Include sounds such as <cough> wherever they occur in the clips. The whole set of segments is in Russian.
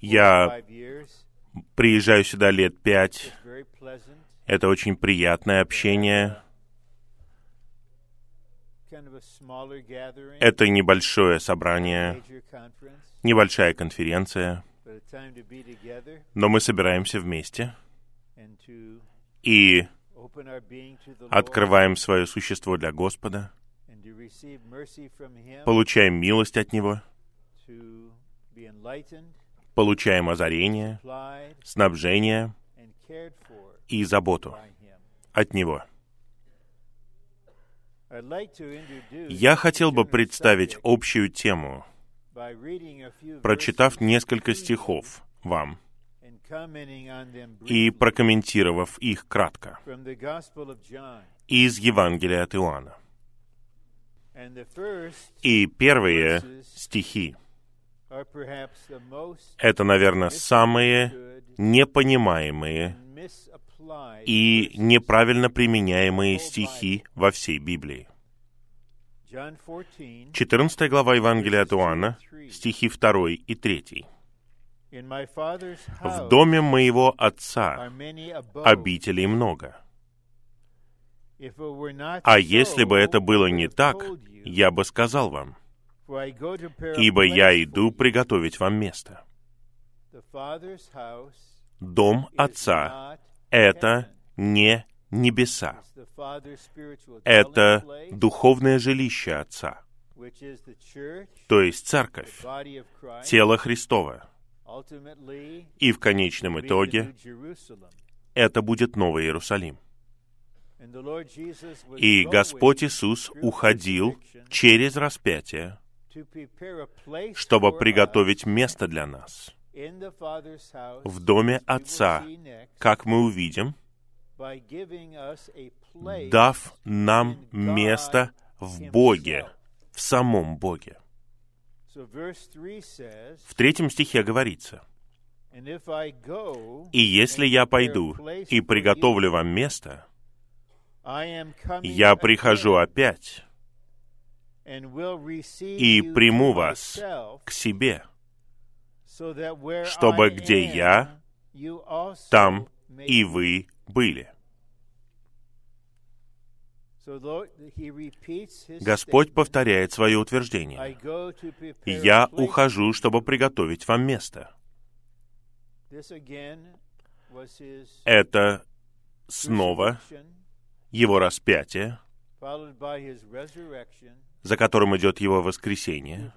Я приезжаю сюда лет пять. Это очень приятное общение. Это небольшое собрание, небольшая конференция, но мы собираемся вместе. И открываем свое существо для Господа, получаем милость от Него, получаем озарение, снабжение и заботу от Него. Я хотел бы представить общую тему, прочитав несколько стихов вам и прокомментировав их кратко из Евангелия от Иоанна. И первые стихи — это, наверное, самые непонимаемые и неправильно применяемые стихи во всей Библии. 14 глава Евангелия от Иоанна, стихи 2 и 3. «В доме моего Отца обителей много. А если бы это было не так, я бы сказал вам, ибо я иду приготовить вам место. Дом Отца — это не небеса. Это духовное жилище Отца, то есть церковь, тело Христово. И в конечном итоге это будет Новый Иерусалим. И Господь Иисус уходил через распятие, чтобы приготовить место для нас. В доме Отца, как мы увидим, дав нам место в Боге, в самом Боге. В третьем стихе говорится, «И если я пойду и приготовлю вам место, я прихожу опять и приму вас к себе, чтобы где я, там и вы были. Господь повторяет свое утверждение. «Я ухожу, чтобы приготовить вам место». Это снова его распятие, за которым идет его воскресение.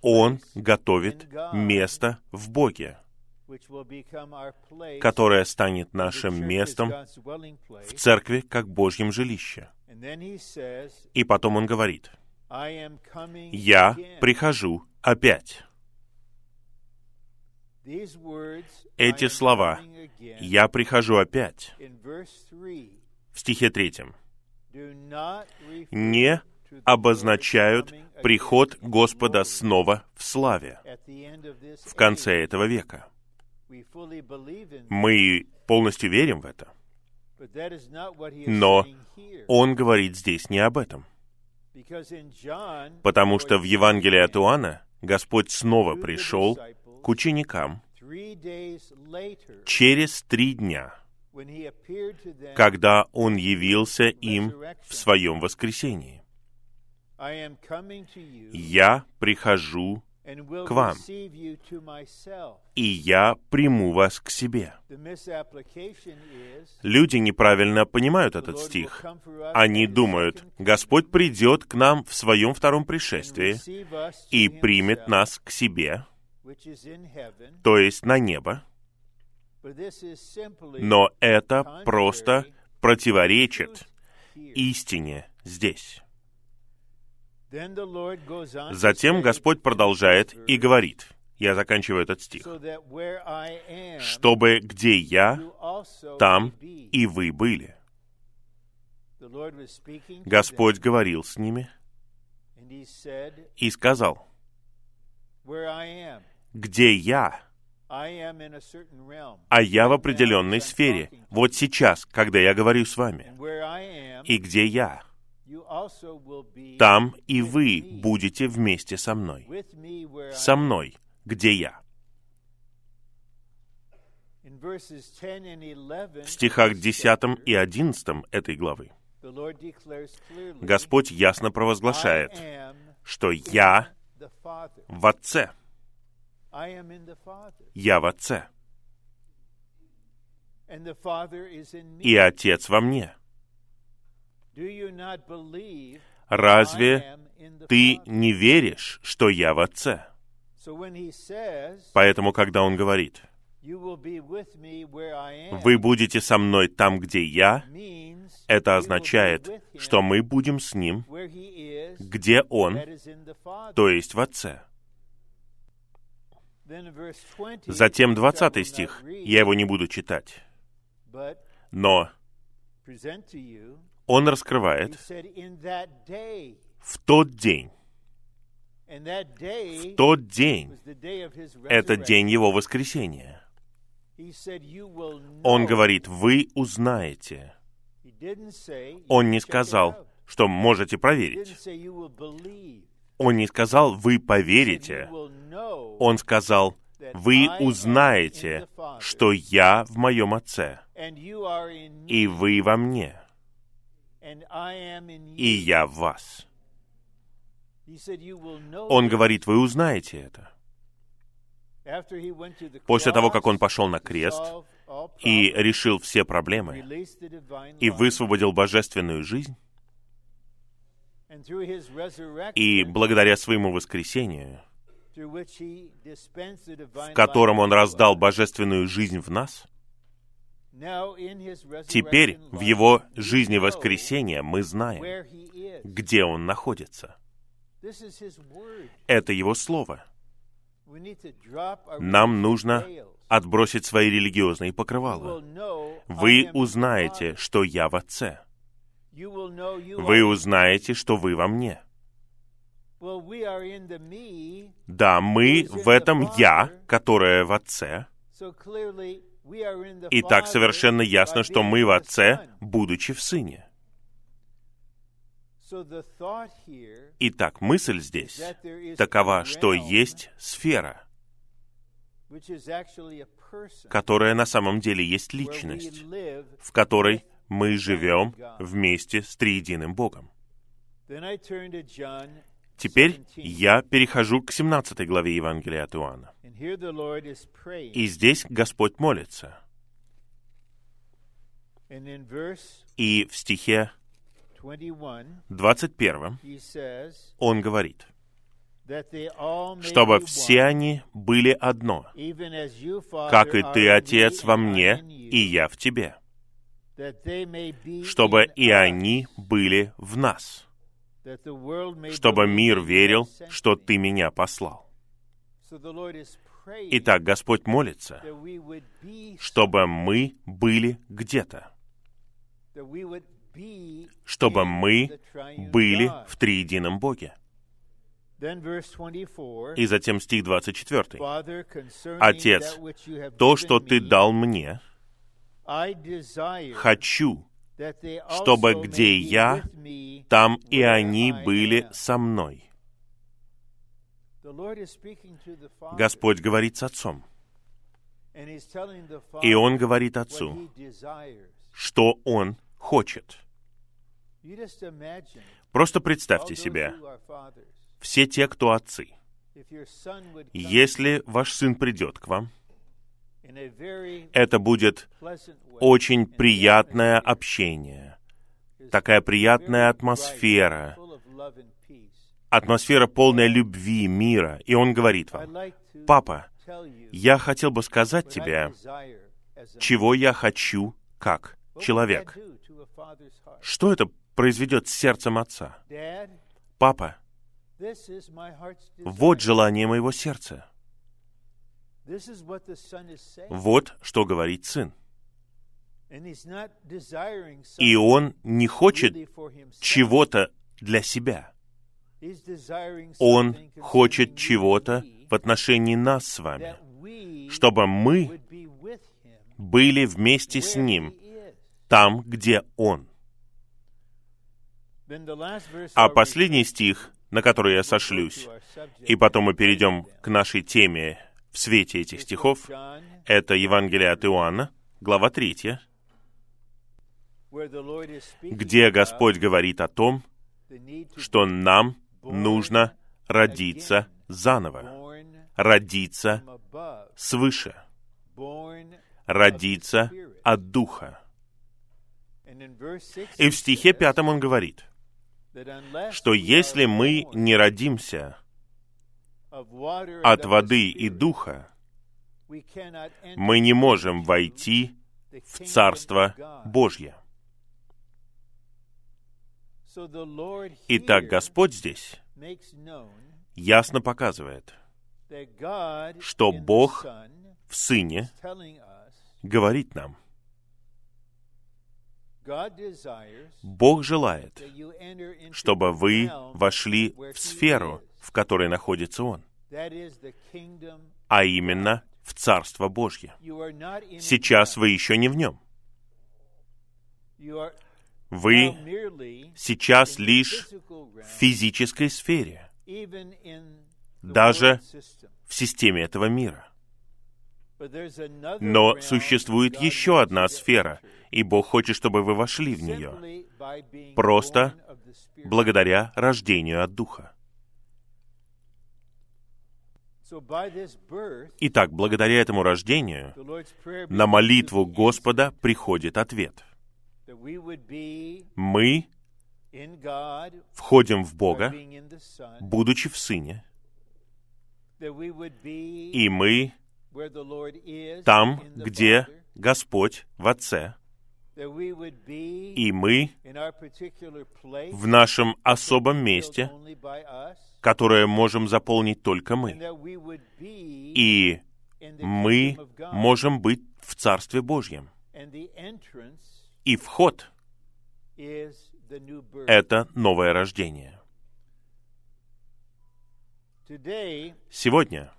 Он готовит место в Боге которое станет нашим местом в церкви как Божьем жилище. И потом он говорит, «Я прихожу опять». Эти слова «Я прихожу опять» в стихе третьем не обозначают приход Господа снова в славе в конце этого века. Мы полностью верим в это. Но он говорит здесь не об этом. Потому что в Евангелии от Иоанна Господь снова пришел к ученикам через три дня, когда Он явился им в Своем воскресении. «Я прихожу к вам, и я приму вас к себе. Люди неправильно понимают этот стих. Они думают, Господь придет к нам в своем втором пришествии и примет нас к себе, то есть на небо. Но это просто противоречит истине здесь. Затем Господь продолжает и говорит, я заканчиваю этот стих, чтобы где я, там и вы были. Господь говорил с ними и сказал, где я, а я в определенной сфере, вот сейчас, когда я говорю с вами, и где я, там и вы будете вместе со мной. Со мной, где я. В стихах 10 и 11 этой главы Господь ясно провозглашает, что «Я в Отце». Я в Отце. И Отец во мне. Разве ты не веришь, что я в Отце? Поэтому, когда Он говорит, «Вы будете со мной там, где я», это означает, что мы будем с Ним, где Он, то есть в Отце. Затем 20 стих, я его не буду читать. Но он раскрывает в тот день, в тот день, это день его воскресения. Он говорит, вы узнаете. Он не сказал, что можете проверить. Он не сказал, вы поверите. Он сказал, вы узнаете, что я в моем Отце, и вы во мне, и я в вас. Он говорит, вы узнаете это. После того, как он пошел на крест и решил все проблемы и высвободил божественную жизнь, и благодаря своему воскресению, в котором Он раздал божественную жизнь в нас, теперь в Его жизни воскресения мы знаем, где Он находится. Это Его Слово. Нам нужно отбросить свои религиозные покрывала. Вы узнаете, что я в Отце. Вы узнаете, что вы во мне. Да, мы в этом «я», которое в Отце. И так совершенно ясно, что мы в Отце, будучи в Сыне. Итак, мысль здесь такова, что есть сфера, которая на самом деле есть личность, в которой мы живем вместе с триединым Богом. Теперь я перехожу к 17 главе Евангелия от Иоанна. И здесь Господь молится. И в стихе 21 Он говорит, чтобы все они были одно, как и ты, Отец, во мне, и я в тебе, чтобы и они были в нас, чтобы мир верил, что ты меня послал. Итак, Господь молится, чтобы мы были где-то, чтобы мы были в триедином Боге. И затем стих 24. «Отец, то, что Ты дал мне, хочу, чтобы где я, там и они были со мной». Господь говорит с Отцом. И Он говорит Отцу, что Он хочет. Просто представьте себе, все те, кто отцы. Если ваш сын придет к вам, это будет очень приятное общение, такая приятная атмосфера, атмосфера полная любви, мира. И он говорит вам, «Папа, я хотел бы сказать тебе, чего я хочу как человек. Что это произведет с сердцем отца? Папа, вот желание моего сердца. Вот что говорит Сын. И Он не хочет чего-то для себя. Он хочет чего-то в отношении нас с вами, чтобы мы были вместе с Ним там, где Он. А последний стих, на который я сошлюсь, и потом мы перейдем к нашей теме в свете этих стихов, это Евангелие от Иоанна, глава 3, где Господь говорит о том, что нам нужно родиться заново, родиться свыше, родиться от Духа. И в стихе пятом он говорит, что если мы не родимся от воды и духа, мы не можем войти в Царство Божье. Итак, Господь здесь ясно показывает, что Бог в Сыне говорит нам, Бог желает, чтобы вы вошли в сферу, в которой находится Он, а именно в Царство Божье. Сейчас вы еще не в нем. Вы сейчас лишь в физической сфере, даже в системе этого мира. Но существует еще одна сфера, и Бог хочет, чтобы вы вошли в нее, просто благодаря рождению от Духа. Итак, благодаря этому рождению на молитву Господа приходит ответ. Мы входим в Бога, будучи в Сыне, и мы там, где Господь в Отце, и мы в нашем особом месте, которое можем заполнить только мы. И мы можем быть в Царстве Божьем. И вход — это новое рождение. Сегодня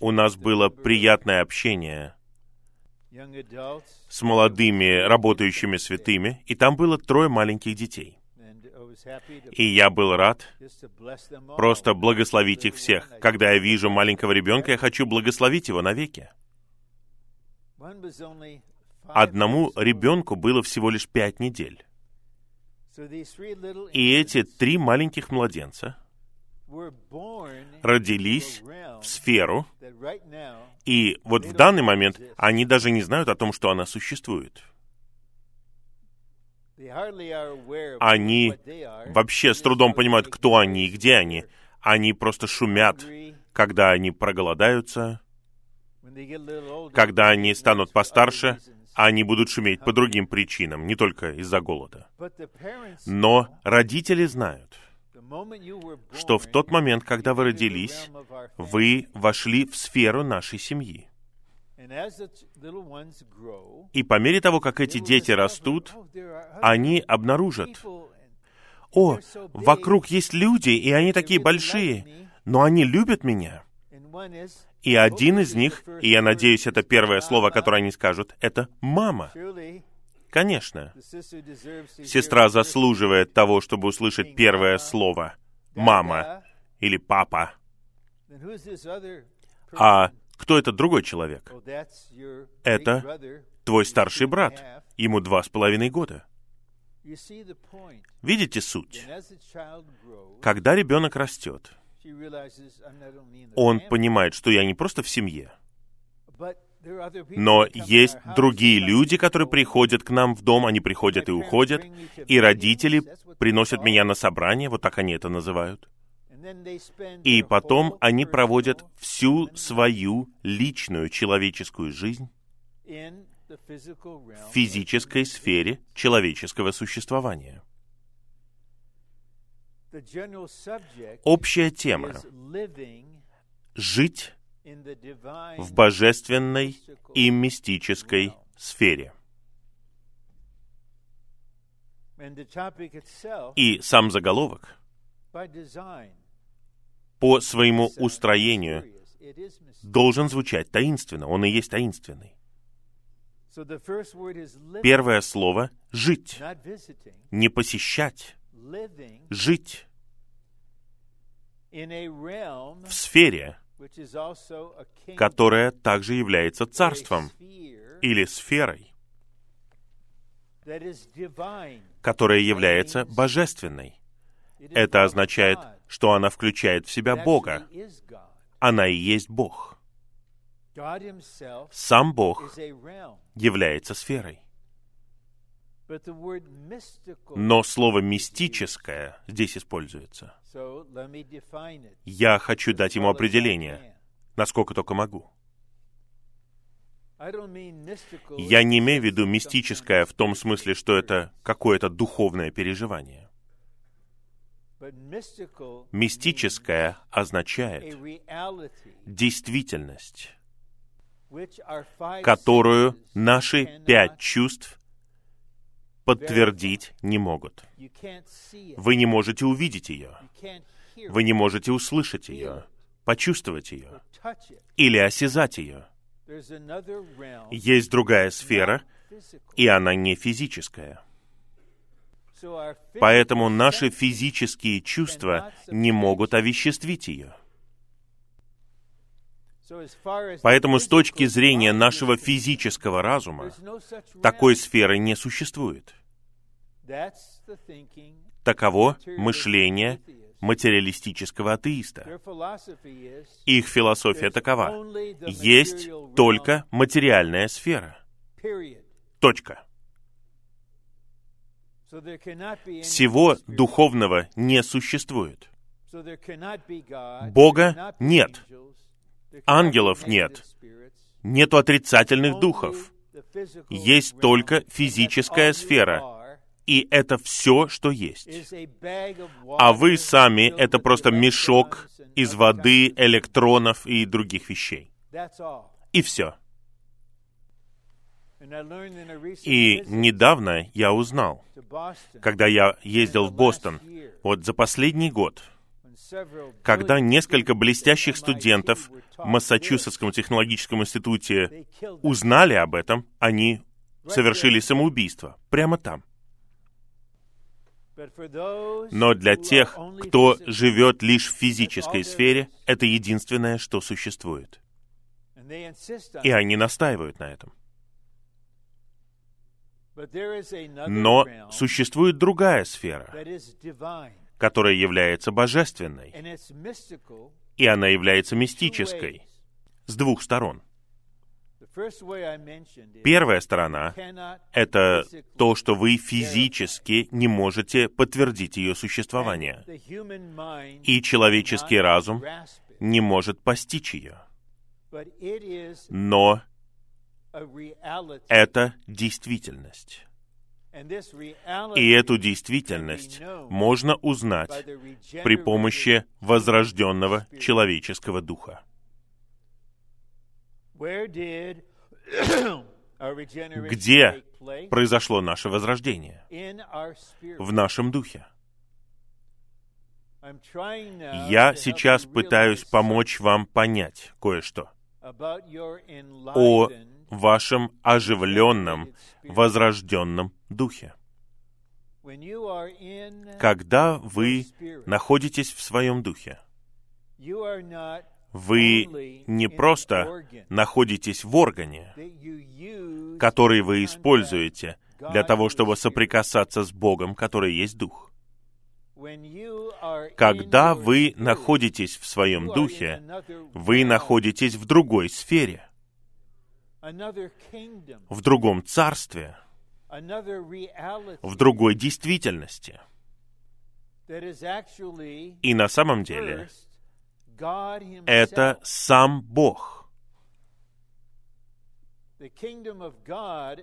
у нас было приятное общение с молодыми работающими святыми, и там было трое маленьких детей. И я был рад просто благословить их всех. Когда я вижу маленького ребенка, я хочу благословить его навеки. Одному ребенку было всего лишь пять недель. И эти три маленьких младенца родились в сферу, и вот в данный момент они даже не знают о том, что она существует. Они вообще с трудом понимают, кто они и где они. Они просто шумят, когда они проголодаются, когда они станут постарше, они будут шуметь по другим причинам, не только из-за голода. Но родители знают, что в тот момент, когда вы родились, вы вошли в сферу нашей семьи. И по мере того, как эти дети растут, они обнаружат, о, вокруг есть люди, и они такие большие, но они любят меня. И один из них, и я надеюсь, это первое слово, которое они скажут, это «мама». Конечно. Сестра заслуживает того, чтобы услышать первое слово «мама» или «папа». А кто этот другой человек? Это твой старший брат. Ему два с половиной года. Видите суть? Когда ребенок растет, он понимает, что я не просто в семье, но есть другие люди, которые приходят к нам в дом, они приходят и уходят, и родители приносят меня на собрание, вот так они это называют. И потом они проводят всю свою личную человеческую жизнь в физической сфере человеческого существования. Общая тема — жить в божественной и мистической сфере. И сам заголовок по своему устроению должен звучать таинственно. Он и есть таинственный. Первое слово — жить, не посещать, жить в сфере, которая также является царством или сферой, которая является божественной. Это означает, что она включает в себя Бога. Она и есть Бог. Сам Бог является сферой. Но слово «мистическое» здесь используется. Я хочу дать ему определение, насколько только могу. Я не имею в виду мистическое в том смысле, что это какое-то духовное переживание. Мистическое означает действительность, которую наши пять чувств подтвердить не могут. Вы не можете увидеть ее. Вы не можете услышать ее, почувствовать ее или осязать ее. Есть другая сфера, и она не физическая. Поэтому наши физические чувства не могут овеществить ее. Поэтому с точки зрения нашего физического разума такой сферы не существует. Таково мышление материалистического атеиста. Их философия такова. Есть только материальная сфера. Точка. Всего духовного не существует. Бога нет. Ангелов нет. Нету отрицательных духов. Есть только физическая сфера, и это все, что есть. А вы сами — это просто мешок из воды, электронов и других вещей. И все. И недавно я узнал, когда я ездил в Бостон, вот за последний год, когда несколько блестящих студентов в Массачусетском технологическом институте узнали об этом, они совершили самоубийство прямо там. Но для тех, кто живет лишь в физической сфере, это единственное, что существует. И они настаивают на этом. Но существует другая сфера, которая является божественной, и она является мистической. с двух сторон. Первая сторона — это то, что вы физически не можете подтвердить ее существование, и человеческий разум не может постичь ее. Но это действительность. И эту действительность можно узнать при помощи возрожденного человеческого духа. <coughs> Где произошло наше возрождение? В нашем духе. Я сейчас пытаюсь помочь вам понять кое-что о вашем оживленном, возрожденном духе. Когда вы находитесь в своем духе, вы не просто находитесь в органе, который вы используете для того, чтобы соприкасаться с Богом, который есть Дух. Когда вы находитесь в своем духе, вы находитесь в другой сфере, в другом царстве, в другой действительности. И на самом деле это сам Бог.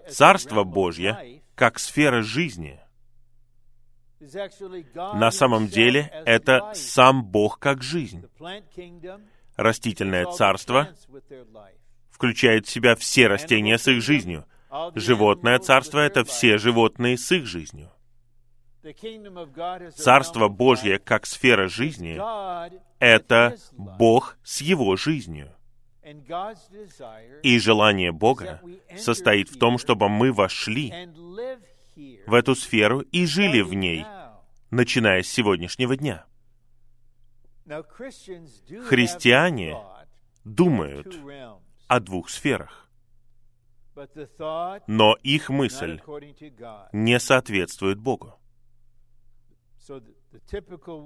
Царство Божье как сфера жизни. На самом деле это сам Бог как жизнь. Растительное царство включает в себя все растения с их жизнью. Животное царство — это все животные с их жизнью. Царство Божье как сфера жизни — это Бог с Его жизнью. И желание Бога состоит в том, чтобы мы вошли в эту сферу и жили в ней, начиная с сегодняшнего дня. Христиане думают о двух сферах, но их мысль не соответствует Богу.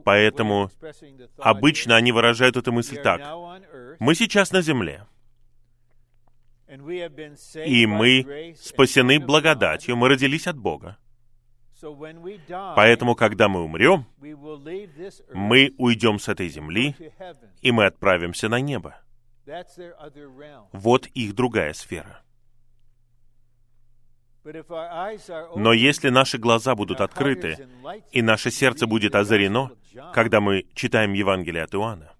Поэтому обычно они выражают эту мысль так. Мы сейчас на земле, и мы спасены благодатью, мы родились от Бога. Поэтому, когда мы умрем, мы уйдем с этой земли, и мы отправимся на небо. Вот их другая сфера. Но если наши глаза будут открыты, и наше сердце будет озарено, когда мы читаем Евангелие от Иоанна,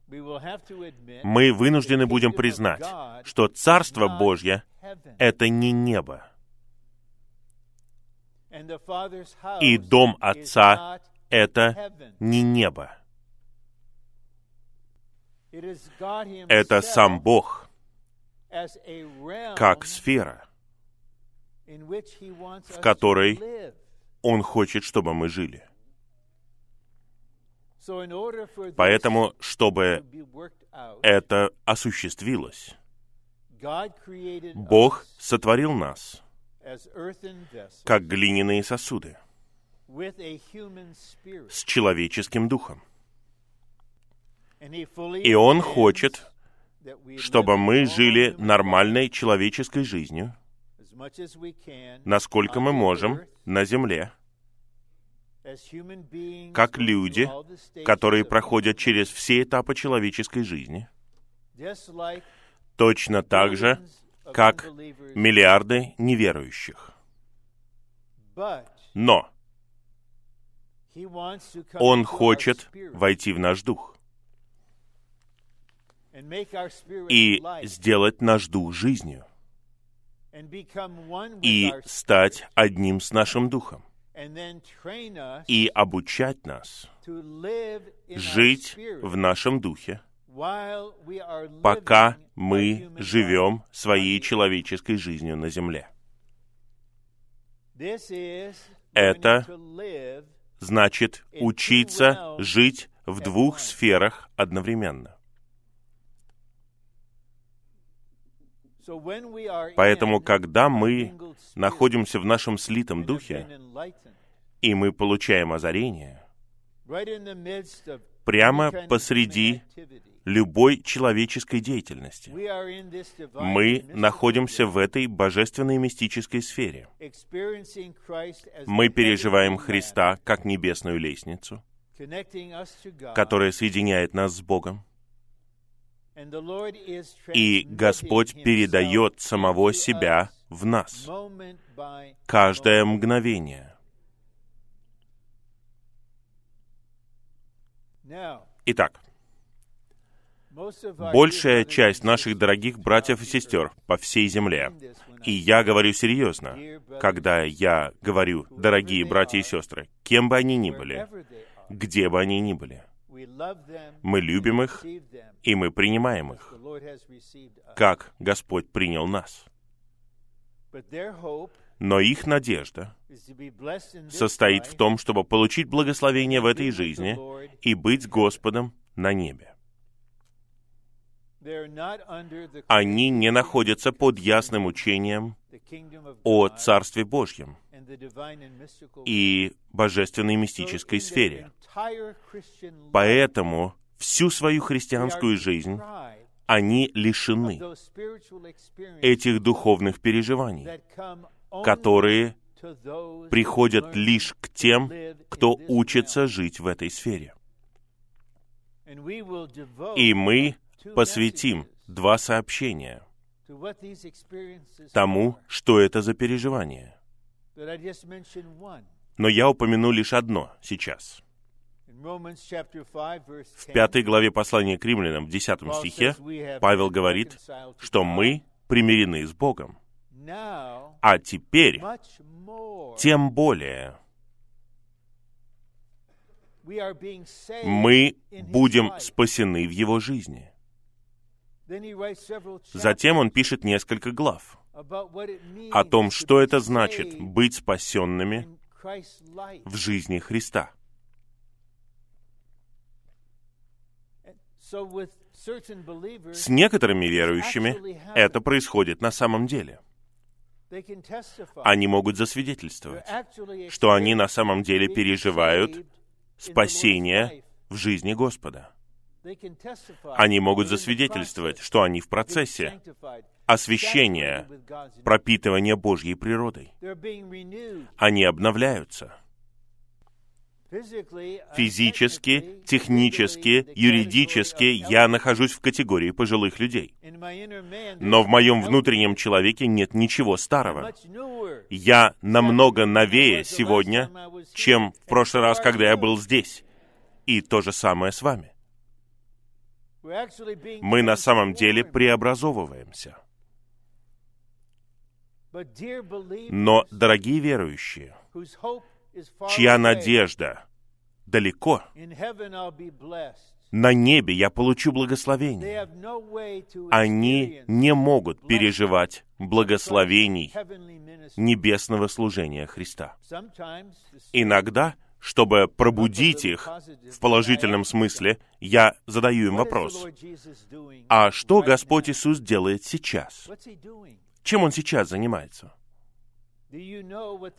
мы вынуждены будем признать, что Царство Божье — это не небо. И дом Отца — это не небо. Это сам Бог, как сфера, в которой Он хочет, чтобы мы жили. Поэтому, чтобы это осуществилось, Бог сотворил нас как глиняные сосуды с человеческим духом. И Он хочет, чтобы мы жили нормальной человеческой жизнью, насколько мы можем, на земле, как люди, которые проходят через все этапы человеческой жизни, точно так же, как миллиарды неверующих. Но Он хочет войти в наш дух. и сделать наш дух жизнью. и стать одним с нашим духом и обучать нас жить в нашем духе, пока мы живем своей человеческой жизнью на земле. Это значит учиться жить в двух сферах одновременно. Поэтому, когда мы находимся в нашем слитом духе, и мы получаем озарение, прямо посреди любой человеческой деятельности. Мы находимся в этой божественной мистической сфере. Мы переживаем Христа как небесную лестницу, которая соединяет нас с Богом. И Господь передает самого себя в нас. каждое мгновение. Итак, большая часть наших дорогих братьев и сестер по всей земле, и я говорю серьезно, когда я говорю «дорогие братья и сестры», кем бы они ни были, где бы они ни были, мы любим их, и мы принимаем их, как Господь принял нас. Но их надежда состоит в том, чтобы получить благословение в этой жизни и быть Господом на небе. Они не находятся под ясным учением о Царстве Божьем и божественной мистической сфере. Поэтому всю свою христианскую жизнь они лишены этих духовных переживаний, которые приходят лишь к тем, кто учится жить в этой сфере. И мы посвятим два сообщения тому, что это за переживание. Но я упомяну лишь одно сейчас. В пятой главе послания к римлянам, в десятом стихе, Павел говорит, что мы примирены с Богом. А теперь, тем более, мы будем спасены в Его жизни. Затем он пишет несколько глав о том, что это значит быть спасенными в жизни Христа. С некоторыми верующими это происходит на самом деле. Они могут засвидетельствовать, что они на самом деле переживают спасение в жизни Господа. Они могут засвидетельствовать, что они в процессе освящения, пропитывания Божьей природой. Они обновляются физически, технически, юридически я нахожусь в категории пожилых людей. Но в моем внутреннем человеке нет ничего старого. Я намного новее сегодня, чем в прошлый раз, когда я был здесь. И то же самое с вами. Мы на самом деле преобразовываемся. Но, дорогие верующие, чья надежда далеко, на небе я получу благословение. Они не могут переживать благословений небесного служения Христа. Иногда, чтобы пробудить их в положительном смысле, я задаю им вопрос, а что Господь Иисус делает сейчас? Чем Он сейчас занимается?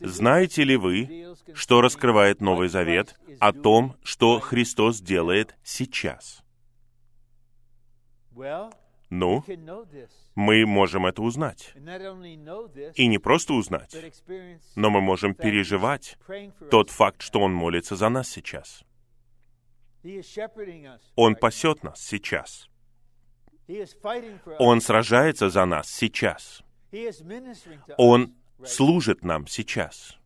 Знаете ли вы, что раскрывает Новый Завет о том, что Христос делает сейчас? Ну, мы можем это узнать. И не просто узнать, но мы можем переживать тот факт, что Он молится за нас сейчас. Он пасет нас сейчас. Он сражается за нас сейчас. Он служит нам сейчас.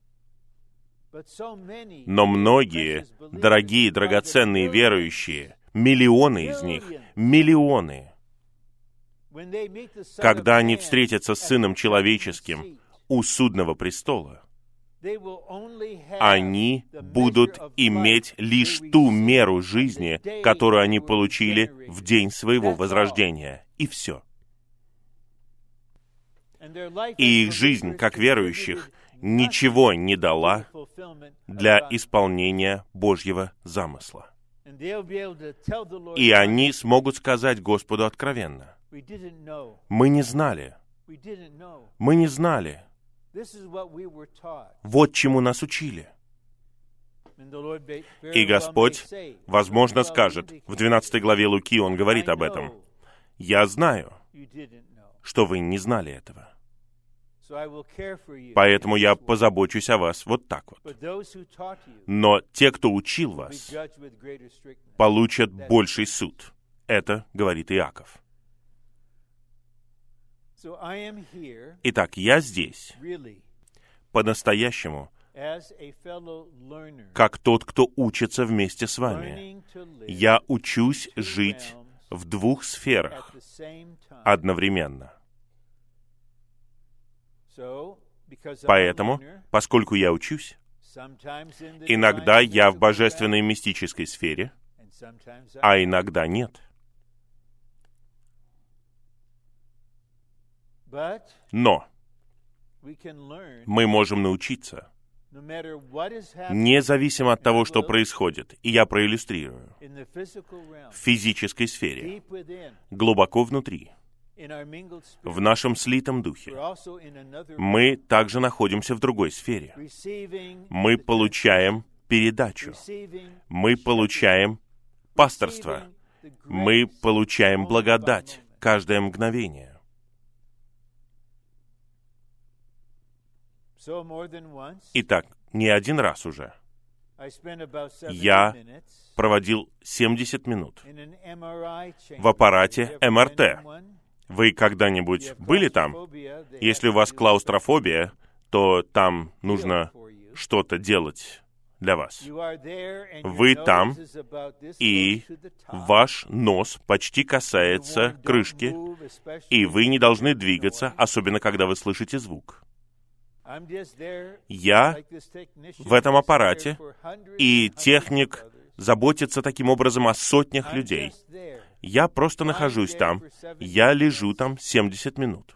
Но многие, дорогие, драгоценные верующие, миллионы из них, миллионы, когда они встретятся с Сыном Человеческим у судного престола, они будут иметь лишь ту меру жизни, которую они получили в день своего возрождения. И все и их жизнь, как верующих, ничего не дала для исполнения Божьего замысла. И они смогут сказать Господу откровенно, «Мы не знали, мы не знали, вот чему нас учили». И Господь, возможно, скажет, в 12 главе Луки Он говорит об этом, «Я знаю, что вы не знали этого». Поэтому я позабочусь о вас вот так вот. Но те, кто учил вас, получат больший суд. Это говорит Иаков. Итак, я здесь по-настоящему как тот, кто учится вместе с вами. Я учусь жить в двух сферах одновременно. Поэтому, поскольку я учусь, иногда я в божественной мистической сфере, а иногда нет. Но мы можем научиться, независимо от того, что происходит, и я проиллюстрирую, в физической сфере, глубоко внутри — в нашем слитом духе. Мы также находимся в другой сфере. Мы получаем передачу. Мы получаем пасторство. Мы получаем благодать каждое мгновение. Итак, не один раз уже я проводил 70 минут в аппарате МРТ, вы когда-нибудь были там? Если у вас клаустрофобия, то там нужно что-то делать для вас. Вы там, и ваш нос почти касается крышки, и вы не должны двигаться, особенно когда вы слышите звук. Я в этом аппарате, и техник заботится таким образом о сотнях людей. Я просто нахожусь там. Я лежу там 70 минут.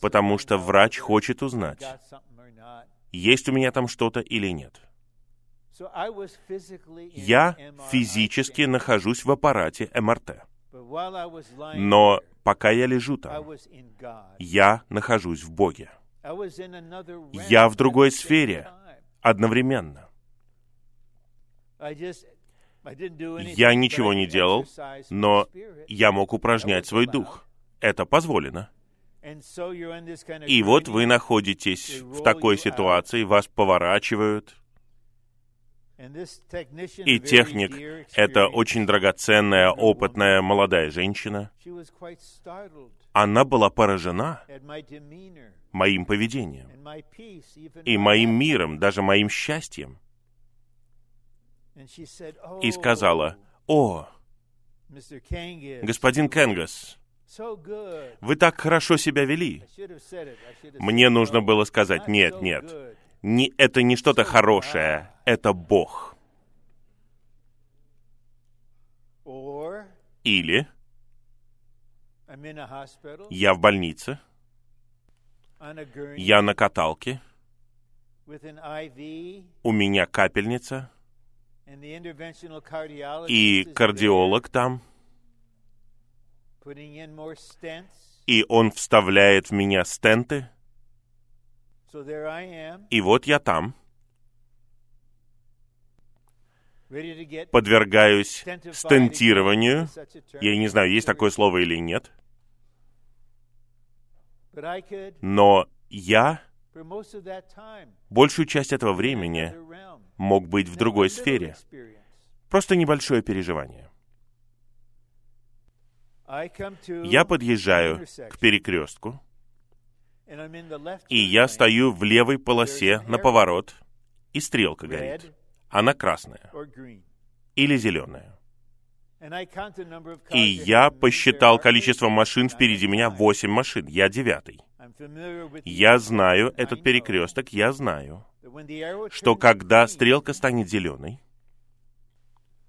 Потому что врач хочет узнать, есть у меня там что-то или нет. Я физически нахожусь в аппарате МРТ. Но пока я лежу там, я нахожусь в Боге. Я в другой сфере одновременно. Я ничего не делал, но я мог упражнять свой дух. Это позволено. И вот вы находитесь в такой ситуации, вас поворачивают, и техник — это очень драгоценная, опытная молодая женщина. Она была поражена моим поведением и моим миром, даже моим счастьем. И сказала, «О, господин Кенгас, вы так хорошо себя вели. Мне нужно было сказать, нет, нет, не, это не что-то хорошее, это Бог. Или я в больнице, я на каталке, у меня капельница, и кардиолог там, и он вставляет в меня стенты, и вот я там, подвергаюсь стентированию. Я не знаю, есть такое слово или нет. Но я большую часть этого времени мог быть в другой сфере. Просто небольшое переживание. Я подъезжаю к перекрестку, и я стою в левой полосе на поворот, и стрелка горит. Она красная или зеленая. И я посчитал количество машин впереди меня, восемь машин. Я девятый. Я знаю этот перекресток, я знаю, что когда стрелка станет зеленой,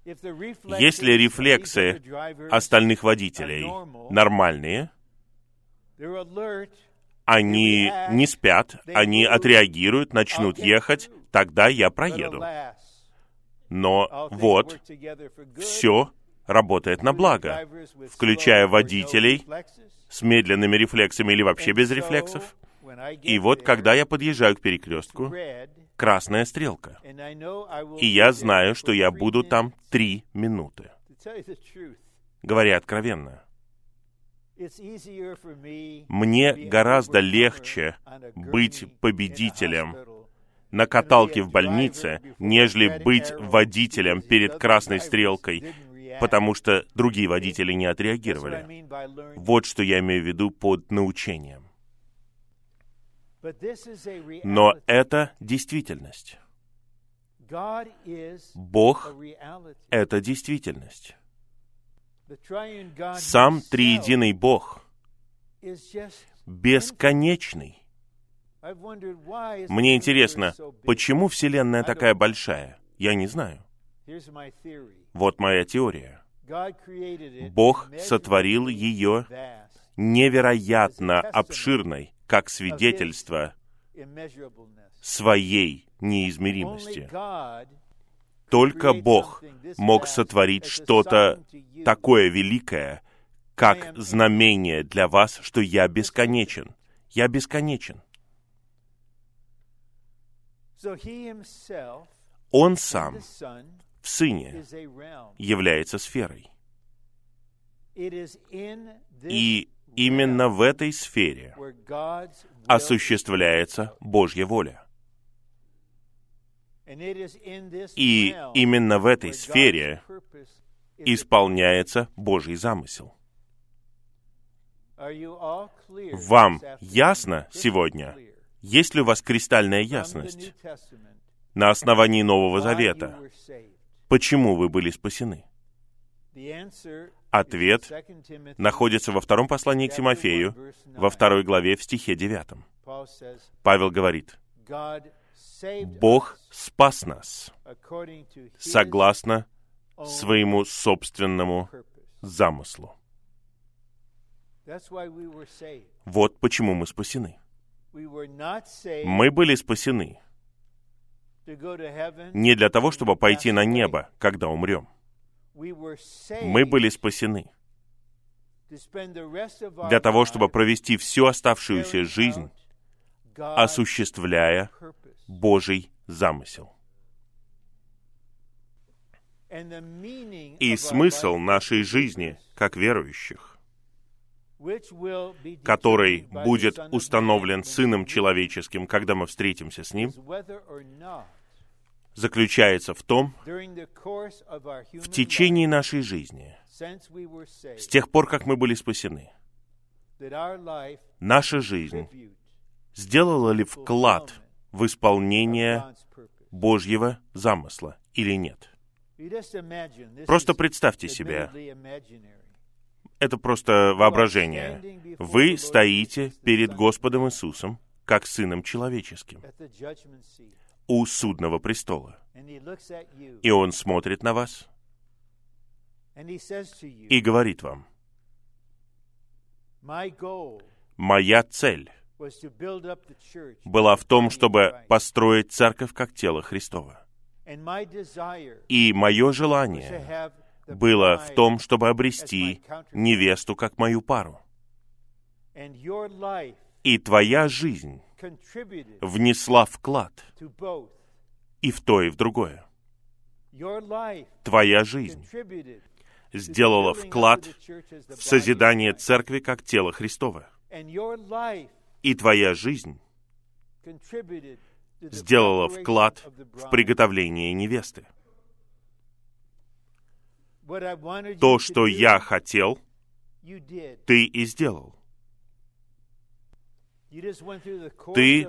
если рефлексы остальных водителей? нормальные, они не спят, они отреагируют, начнут ехать, тогда я проеду. Но вот, все работает на благо, включая водителей с медленными рефлексами или вообще без рефлексов. И вот, когда я подъезжаю к перекрестку, красная стрелка. И я знаю, что я буду там три минуты. Говоря откровенно, мне гораздо легче быть победителем на каталке в больнице, нежели быть водителем перед красной стрелкой, потому что другие водители не отреагировали. Вот что я имею в виду под научением. Но это действительность. Бог — это действительность. Сам триединый Бог бесконечный. Мне интересно, почему Вселенная такая большая? Я не знаю. Вот моя теория. Бог сотворил ее невероятно обширной, как свидетельство своей неизмеримости. Только Бог мог сотворить что-то такое великое, как знамение для вас, что я бесконечен. Я бесконечен. Он сам в Сыне является сферой. И именно в этой сфере осуществляется Божья воля. И именно в этой сфере исполняется Божий замысел. Вам ясно сегодня, есть ли у вас кристальная ясность на основании Нового Завета? Почему вы были спасены? Ответ находится во втором послании к Тимофею, во второй главе, в стихе девятом. Павел говорит, «Бог спас нас согласно своему собственному замыслу. Вот почему мы спасены. Мы были спасены не для того, чтобы пойти на небо, когда умрем. Мы были спасены. для того, чтобы провести всю оставшуюся жизнь, осуществляя Божий замысел. И смысл нашей жизни, как верующих, который будет установлен Сыном Человеческим, когда мы встретимся с Ним, заключается в том, в течение нашей жизни, с тех пор, как мы были спасены, наша жизнь сделала ли вклад в исполнение Божьего замысла или нет. Просто представьте себе, это просто воображение. Вы стоите перед Господом Иисусом, как Сыном Человеческим, у судного престола. И Он смотрит на вас и говорит вам, «Моя цель была в том, чтобы построить церковь как тело Христова. И мое желание было в том, чтобы обрести невесту как мою пару. И твоя жизнь внесла вклад и в то, и в другое. Твоя жизнь сделала вклад в созидание церкви как тела Христова. И твоя жизнь сделала вклад в приготовление невесты. То, что я хотел, ты и сделал. Ты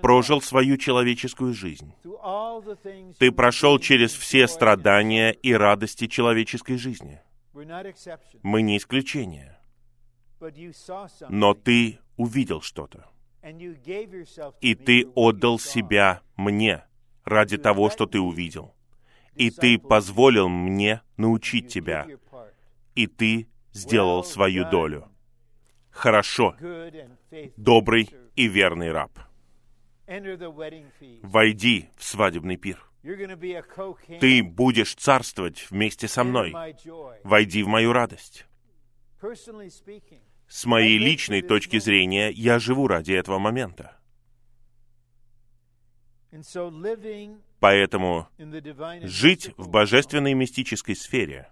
прожил свою человеческую жизнь. Ты прошел через все страдания и радости человеческой жизни. Мы не исключение. Но ты увидел что-то. И ты отдал себя мне ради того, что ты увидел. И ты позволил мне научить тебя. И ты сделал свою долю. Хорошо, добрый и верный раб. Войди в свадебный пир. Ты будешь царствовать вместе со мной. Войди в мою радость. С моей личной точки зрения, я живу ради этого момента. Поэтому жить в божественной мистической сфере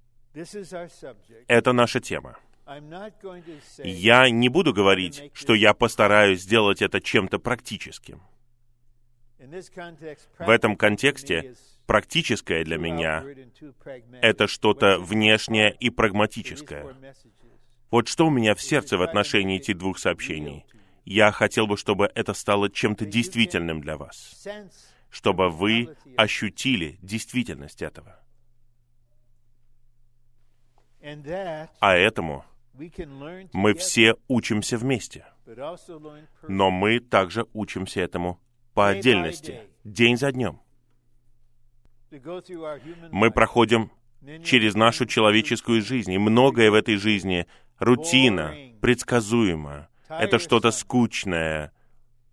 — это наша тема. Я не буду говорить, что я постараюсь сделать это чем-то практическим. В этом контексте практическое для меня — это что-то внешнее и прагматическое. Вот что у меня в сердце в отношении этих двух сообщений. Я хотел бы, чтобы это стало чем-то действительным для вас, чтобы вы ощутили действительность этого. А этому мы все учимся вместе, но мы также учимся этому по отдельности, день за днем. Мы проходим через нашу человеческую жизнь, и многое в этой жизни рутина, предсказуемо. Это что-то скучное,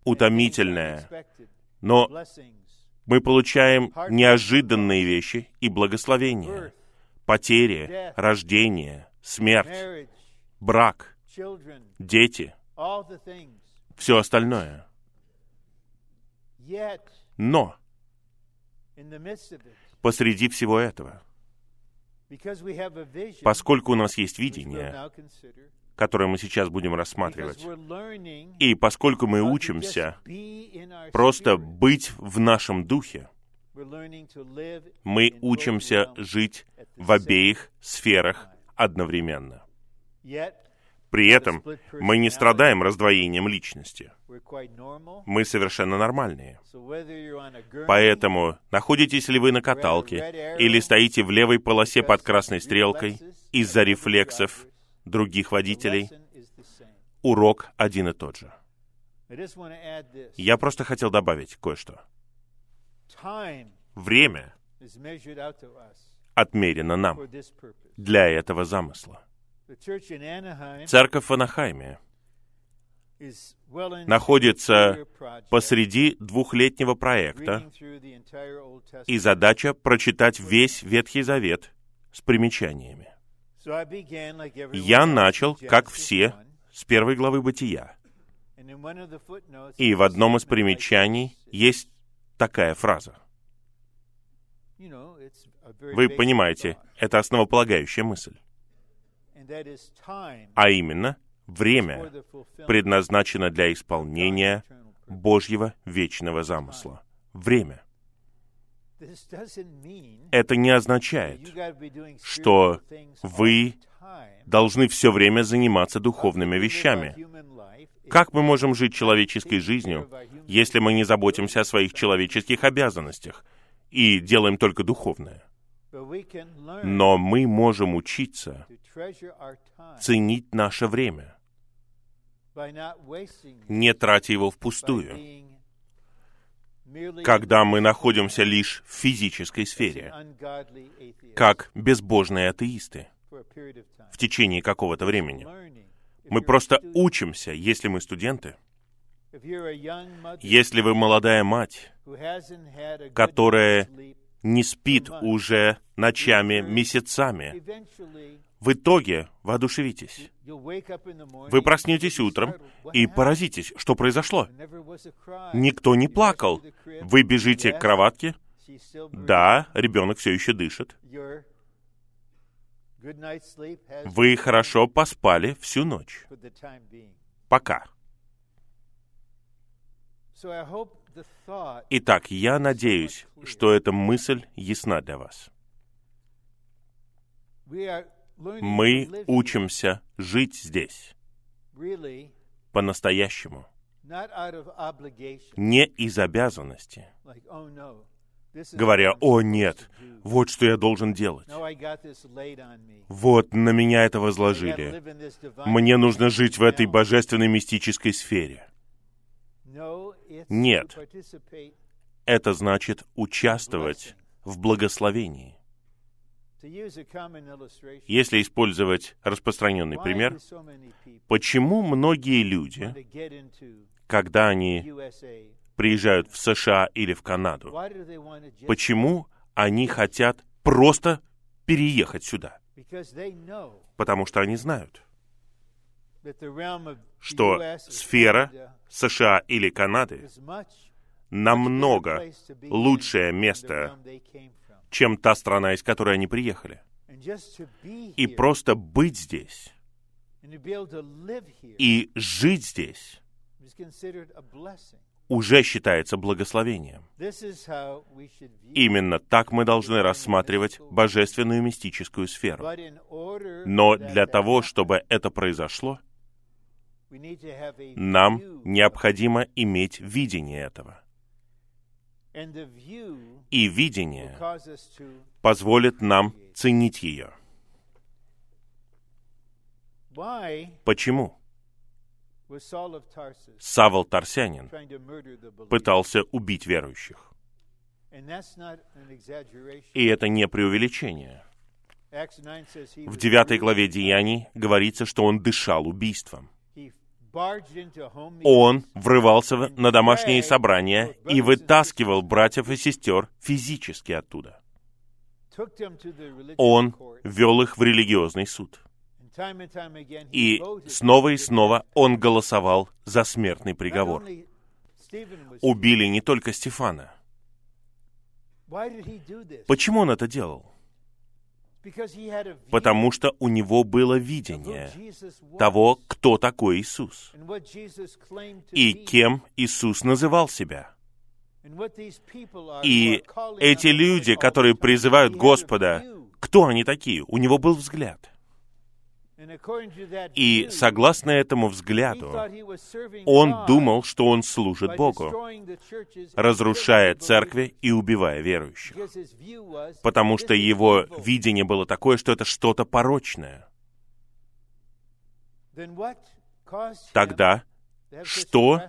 утомительное. Но мы получаем неожиданные вещи и благословения. Потери, рождение, смерть, брак, дети, все остальное. Но посреди всего этого, поскольку у нас есть видение, которое мы сейчас будем рассматривать, и поскольку мы учимся просто быть в нашем духе, мы учимся жить в обеих сферах одновременно. При этом мы не страдаем раздвоением личности. Мы совершенно нормальные. Поэтому, находитесь ли вы на каталке или стоите в левой полосе под красной стрелкой из-за рефлексов других водителей, урок один и тот же. Я просто хотел добавить кое-что. Время отмерено нам для этого замысла. Церковь в Анахайме находится посреди двухлетнего проекта, и задача прочитать весь Ветхий Завет с примечаниями. Я начал, как все, с первой главы Бытия. И в одном из примечаний есть такая фраза. Вы понимаете, это основополагающая мысль. А именно, время предназначено для исполнения Божьего вечного замысла. Время. Это не означает, что вы должны все время заниматься духовными вещами. Как мы можем жить человеческой жизнью, если мы не заботимся о своих человеческих обязанностях и делаем только духовное? Но мы можем учиться ценить наше время, не тратя его впустую, когда мы находимся лишь в физической сфере, как безбожные атеисты в течение какого-то времени. Мы просто учимся, если мы студенты. Если вы молодая мать, которая не спит уже ночами, месяцами, в итоге воодушевитесь. Вы проснетесь утром и поразитесь, что произошло. Никто не плакал. Вы бежите к кроватке. Да, ребенок все еще дышит. Вы хорошо поспали всю ночь. Пока. Итак, я надеюсь, что эта мысль ясна для вас. Мы учимся жить здесь по-настоящему, не из обязанности, говоря, «О, нет, вот что я должен делать. Вот на меня это возложили. Мне нужно жить в этой божественной мистической сфере». Нет, это значит участвовать в благословении. Если использовать распространенный пример, почему многие люди, когда они приезжают в США или в Канаду, почему они хотят просто переехать сюда? Потому что они знают, что сфера США или Канады намного лучшее место, чем та страна, из которой они приехали. И просто быть здесь и жить здесь уже считается благословением. Именно так мы должны рассматривать божественную мистическую сферу. Но для того, чтобы это произошло, нам необходимо иметь видение этого. И видение позволит нам ценить ее. Почему? Савол Тарсянин пытался убить верующих. И это не преувеличение. В девятой главе Деяний говорится, что он дышал убийством. Он врывался на домашние собрания и вытаскивал братьев и сестер физически оттуда. Он вел их в религиозный суд. И снова и снова он голосовал за смертный приговор. Убили не только Стефана. Почему он это делал? Потому что у него было видение того, кто такой Иисус, и кем Иисус называл себя. И эти люди, которые призывают Господа, кто они такие? У него был взгляд. И согласно этому взгляду, он думал, что он служит Богу, разрушая церкви и убивая верующих. Потому что его видение было такое, что это что-то порочное. Тогда что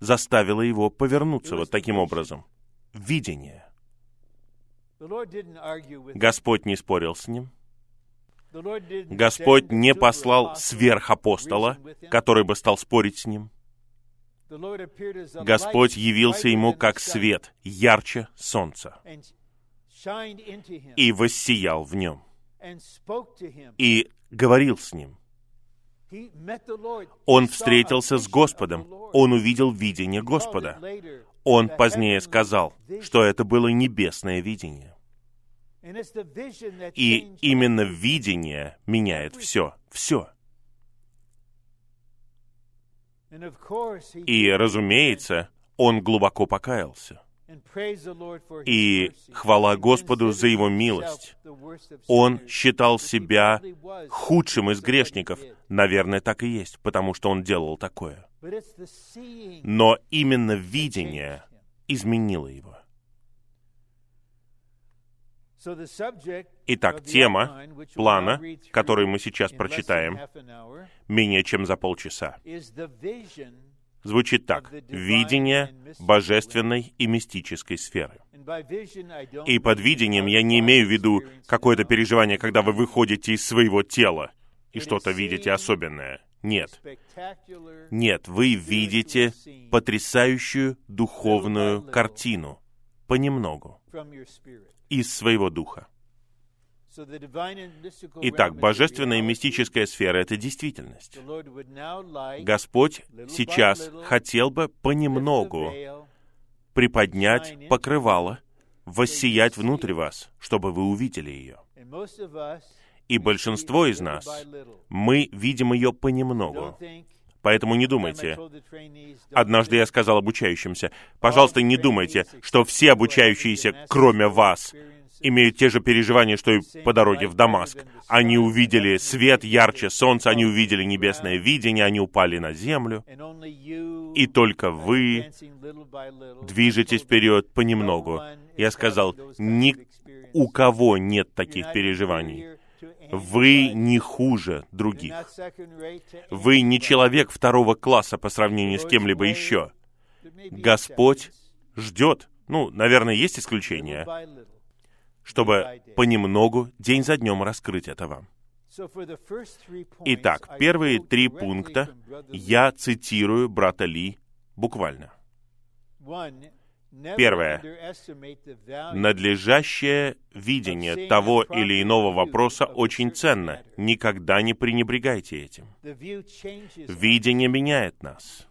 заставило его повернуться вот таким образом? Видение. Господь не спорил с ним. Господь не послал сверхапостола, который бы стал спорить с ним. Господь явился ему как свет, ярче солнца, и воссиял в нем, и говорил с ним. Он встретился с Господом, он увидел видение Господа. Он позднее сказал, что это было небесное видение. И именно видение меняет все, все. И, разумеется, он глубоко покаялся. И хвала Господу за Его милость. Он считал себя худшим из грешников. Наверное, так и есть, потому что он делал такое. Но именно видение изменило его. Итак, тема плана, который мы сейчас прочитаем, менее чем за полчаса, звучит так. Видение божественной и мистической сферы. И под видением я не имею в виду какое-то переживание, когда вы выходите из своего тела и что-то видите особенное. Нет. Нет, вы видите потрясающую духовную картину. Понемногу из своего духа. Итак, божественная и мистическая сфера — это действительность. Господь сейчас хотел бы понемногу приподнять покрывало, воссиять внутрь вас, чтобы вы увидели ее. И большинство из нас, мы видим ее понемногу. Поэтому не думайте. Однажды я сказал обучающимся, пожалуйста, не думайте, что все обучающиеся, кроме вас, имеют те же переживания, что и по дороге в Дамаск. Они увидели свет ярче солнца, они увидели небесное видение, они упали на землю. И только вы движетесь вперед понемногу. Я сказал, ни у кого нет таких переживаний. Вы не хуже других. Вы не человек второго класса по сравнению с кем-либо еще. Господь ждет, ну, наверное, есть исключения, чтобы понемногу, день за днем раскрыть это вам. Итак, первые три пункта я цитирую брата Ли буквально. Первое. Надлежащее видение того или иного вопроса очень ценно. Никогда не пренебрегайте этим. Видение меняет нас.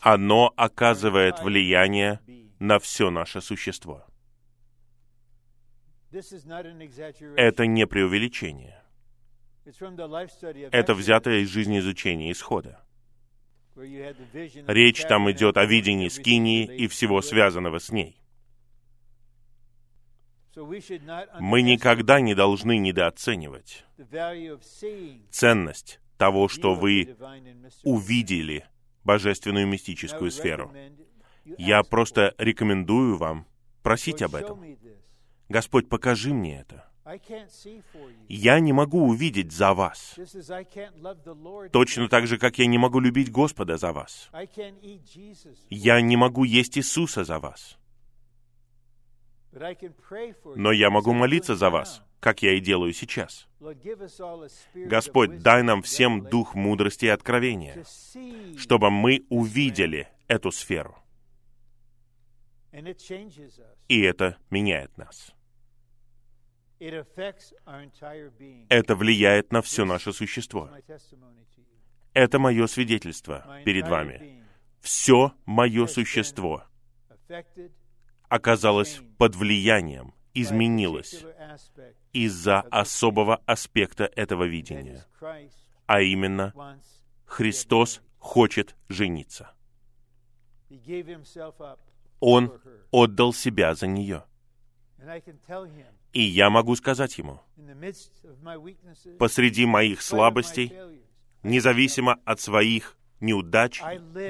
Оно оказывает влияние на все наше существо. Это не преувеличение. Это взятое из жизни изучения исхода. Речь там идет о видении Скинии и всего связанного с ней. Мы никогда не должны недооценивать ценность того, что вы увидели божественную мистическую сферу. Я просто рекомендую вам просить об этом. Господь, покажи мне это. Я не могу увидеть за вас. Точно так же, как я не могу любить Господа за вас. Я не могу есть Иисуса за вас. Но я могу молиться за вас, как я и делаю сейчас. Господь, дай нам всем дух мудрости и откровения, чтобы мы увидели эту сферу. И это меняет нас. Это влияет на все наше существо. Это мое свидетельство перед вами. Все мое существо оказалось под влиянием, изменилось из-за особого аспекта этого видения. А именно, Христос хочет жениться. Он отдал себя за нее. И я могу сказать ему, посреди моих слабостей, независимо от своих неудач,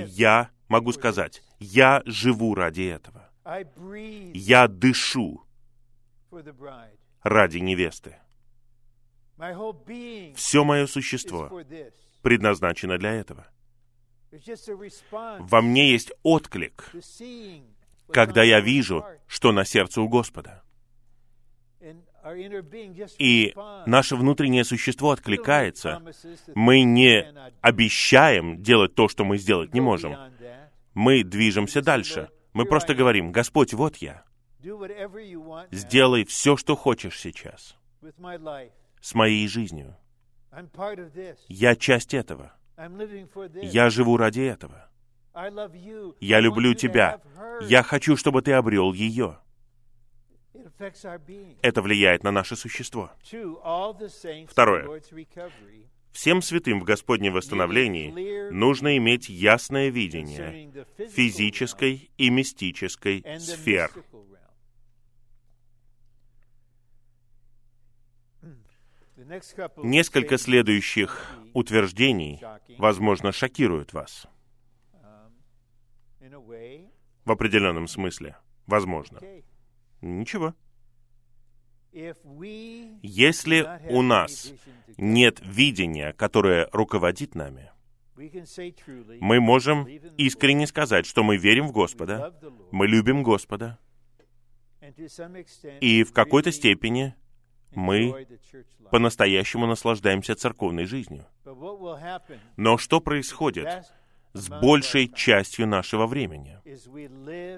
я могу сказать, я живу ради этого. Я дышу ради невесты. Все мое существо предназначено для этого. Во мне есть отклик, когда я вижу, что на сердце у Господа. И наше внутреннее существо откликается. Мы не обещаем делать то, что мы сделать не можем. Мы движемся дальше. Мы просто говорим, Господь, вот я. Сделай все, что хочешь сейчас с моей жизнью. Я часть этого. Я живу ради этого. Я люблю тебя. Я хочу, чтобы ты обрел ее. Это влияет на наше существо. Второе. Всем святым в Господнем восстановлении нужно иметь ясное видение физической и мистической сфер. Несколько следующих утверждений, возможно, шокируют вас. В определенном смысле. Возможно. Ничего. Если у нас нет видения, которое руководит нами, мы можем искренне сказать, что мы верим в Господа, мы любим Господа, и в какой-то степени мы по-настоящему наслаждаемся церковной жизнью. Но что происходит с большей частью нашего времени?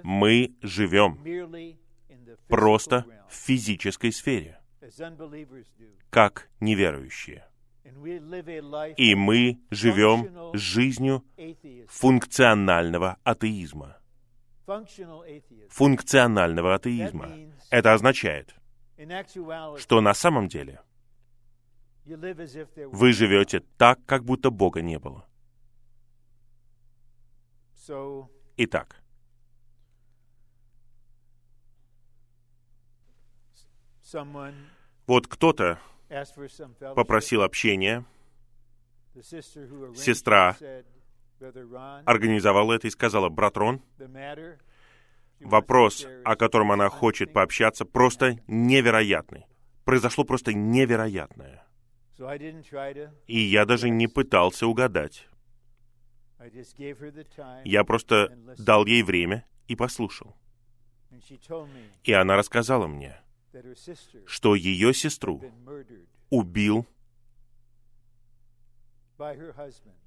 Мы живем просто в физической сфере, как неверующие. И мы живем жизнью функционального атеизма. Функционального атеизма. Это означает, что на самом деле вы живете так, как будто Бога не было. Итак, вот кто-то попросил общения, сестра организовала это и сказала, брат Рон, вопрос, о котором она хочет пообщаться, просто невероятный. Произошло просто невероятное. И я даже не пытался угадать. Я просто дал ей время и послушал. И она рассказала мне, что ее сестру убил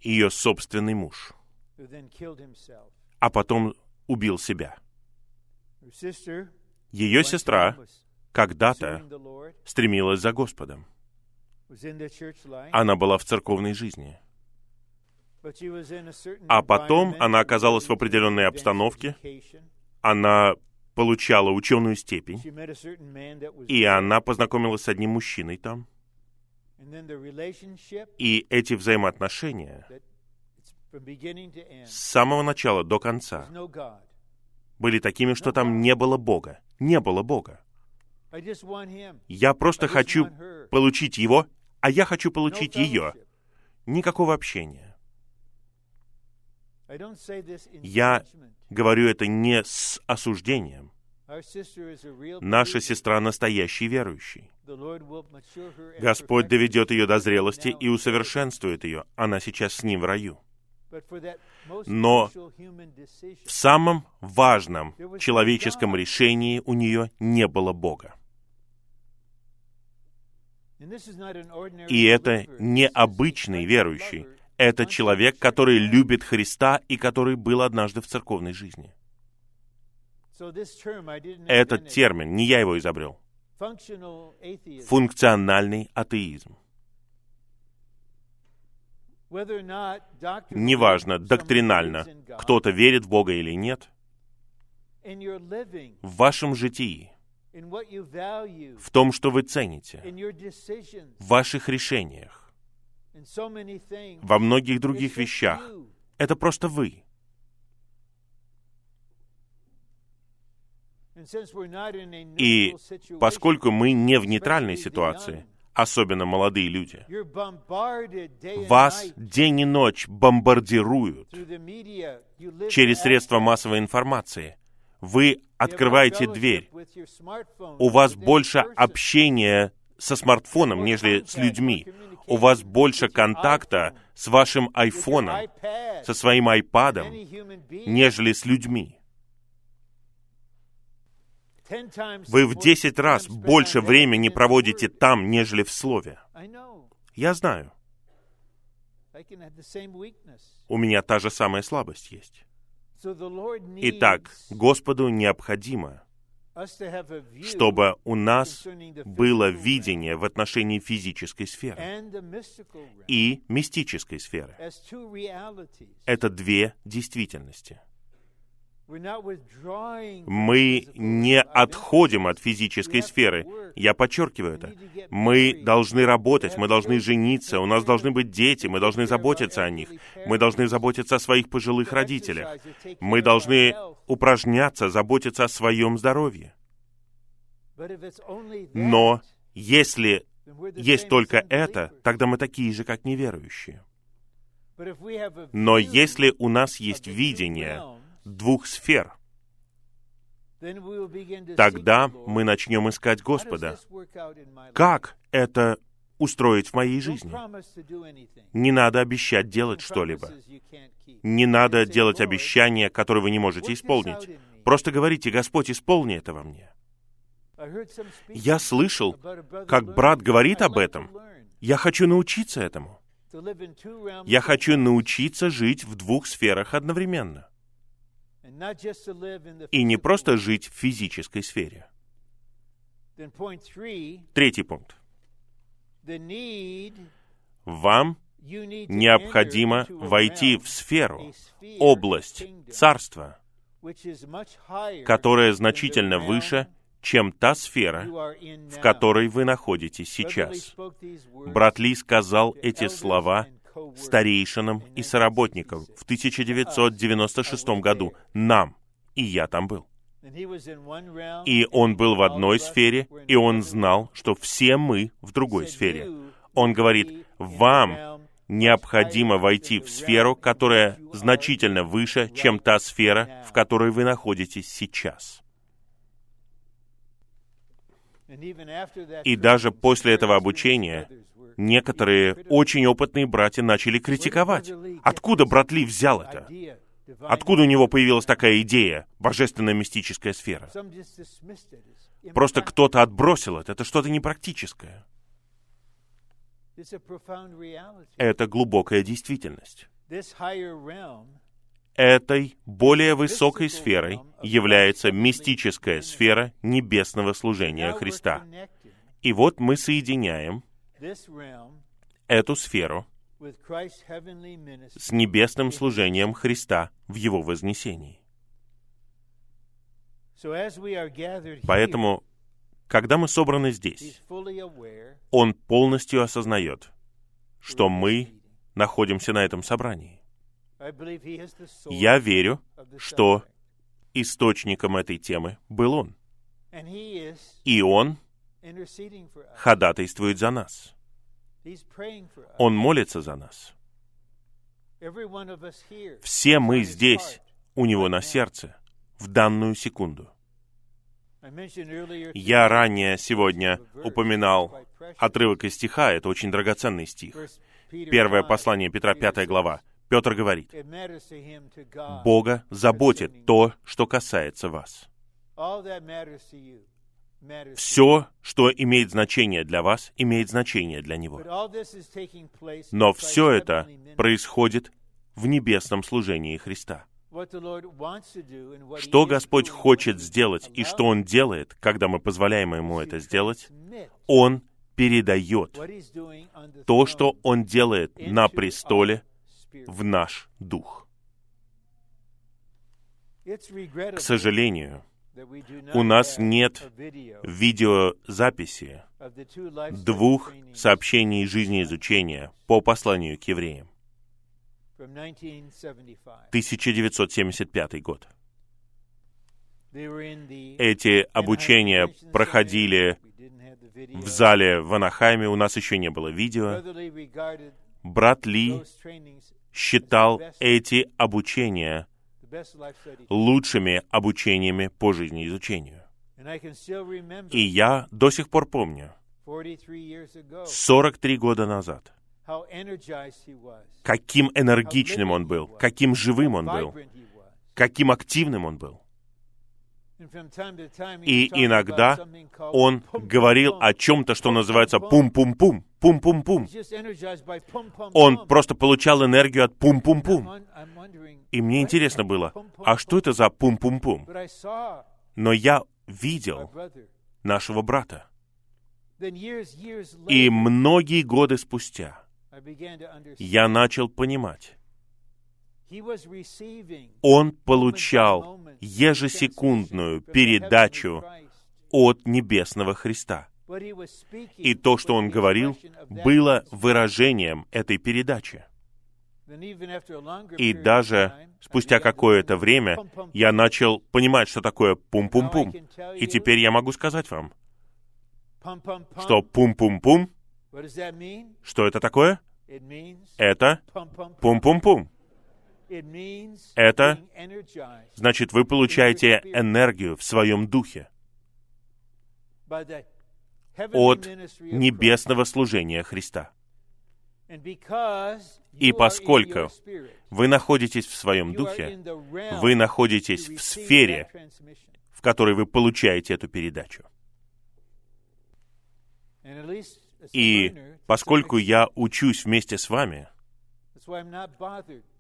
ее собственный муж, а потом убил себя. Ее сестра когда-то стремилась за Господом. Она была в церковной жизни. А потом она оказалась в определенной обстановке, она получала ученую степень, и она познакомилась с одним мужчиной там. И эти взаимоотношения с самого начала до конца были такими, что там не было Бога. Не было Бога. Я просто хочу получить его, а я хочу получить ее. Никакого общения. Я говорю это не с осуждением. Наша сестра настоящий верующий. Господь доведет ее до зрелости и усовершенствует ее. Она сейчас с ним в раю. Но в самом важном человеческом решении у нее не было Бога. И это не обычный верующий, это человек, который любит Христа и который был однажды в церковной жизни. Этот термин, не я его изобрел. Функциональный атеизм. Неважно, доктринально, кто-то верит в Бога или нет, в вашем житии, в том, что вы цените, в ваших решениях, во многих других вещах. Это просто вы. И поскольку мы не в нейтральной ситуации, особенно молодые люди, вас день и ночь бомбардируют через средства массовой информации. Вы открываете дверь. У вас больше общения со смартфоном, нежели с людьми. У вас больше контакта с вашим айфоном, со своим айпадом, нежели с людьми. Вы в десять раз больше времени проводите там, нежели в Слове. Я знаю. У меня та же самая слабость есть. Итак, Господу необходимо, чтобы у нас было видение в отношении физической сферы и мистической сферы. Это две действительности. Мы не отходим от физической сферы. Я подчеркиваю это. Мы должны работать, мы должны жениться, у нас должны быть дети, мы должны заботиться о них, мы должны заботиться о своих пожилых родителях, мы должны упражняться, заботиться о своем здоровье. Но если есть только это, тогда мы такие же, как неверующие. Но если у нас есть видение двух сфер, тогда мы начнем искать Господа. Как это устроить в моей жизни? Не надо обещать делать что-либо. Не надо делать обещания, которые вы не можете исполнить. Просто говорите, Господь, исполни это во мне. Я слышал, как брат говорит об этом. Я хочу научиться этому. Я хочу научиться жить в двух сферах одновременно. И не просто жить в физической сфере. Третий пункт. Вам необходимо войти в сферу, область, царства, которая значительно выше, чем та сфера, в которой вы находитесь сейчас. Брат Ли сказал эти слова старейшинам и соработникам в 1996 году, нам, и я там был. И он был в одной сфере, и он знал, что все мы в другой сфере. Он говорит, вам необходимо войти в сферу, которая значительно выше, чем та сфера, в которой вы находитесь сейчас. И даже после этого обучения некоторые очень опытные братья начали критиковать. Откуда брат Ли взял это? Откуда у него появилась такая идея, божественная мистическая сфера? Просто кто-то отбросил это, это что-то непрактическое. Это глубокая действительность. Этой более высокой сферой является мистическая сфера небесного служения Христа. И вот мы соединяем эту сферу с небесным служением Христа в Его вознесении. Поэтому, когда мы собраны здесь, Он полностью осознает, что мы находимся на этом собрании. Я верю, что источником этой темы был Он. И Он ходатайствует за нас. Он молится за нас. Все мы здесь, у Него на сердце, в данную секунду. Я ранее сегодня упоминал отрывок из стиха, это очень драгоценный стих. Первое послание Петра, пятая глава. Петр говорит, Бога заботит то, что касается вас. Все, что имеет значение для вас, имеет значение для Него. Но все это происходит в небесном служении Христа. Что Господь хочет сделать и что Он делает, когда мы позволяем Ему это сделать, Он передает то, что Он делает на престоле, в наш дух. К сожалению, у нас нет видеозаписи двух сообщений жизнеизучения по посланию к евреям. 1975 год. Эти обучения проходили в зале в Анахайме, у нас еще не было видео. Брат Ли считал эти обучения лучшими обучениями по жизнеизучению. И я до сих пор помню, 43 года назад, каким энергичным он был, каким живым он был, каким активным он был. И иногда он говорил о чем-то, что называется пум-пум-пум, пум-пум-пум. Он просто получал энергию от пум-пум-пум. И мне интересно было, а что это за пум-пум-пум? Но я видел нашего брата. И многие годы спустя я начал понимать, он получал ежесекундную передачу от Небесного Христа. И то, что он говорил, было выражением этой передачи. И даже спустя какое-то время я начал понимать, что такое пум-пум-пум. И теперь я могу сказать вам, что пум-пум-пум, что это такое? Это пум-пум-пум. Это значит, вы получаете энергию в своем духе. От небесного служения Христа. И поскольку вы находитесь в своем духе, вы находитесь в сфере, в которой вы получаете эту передачу. И поскольку я учусь вместе с вами,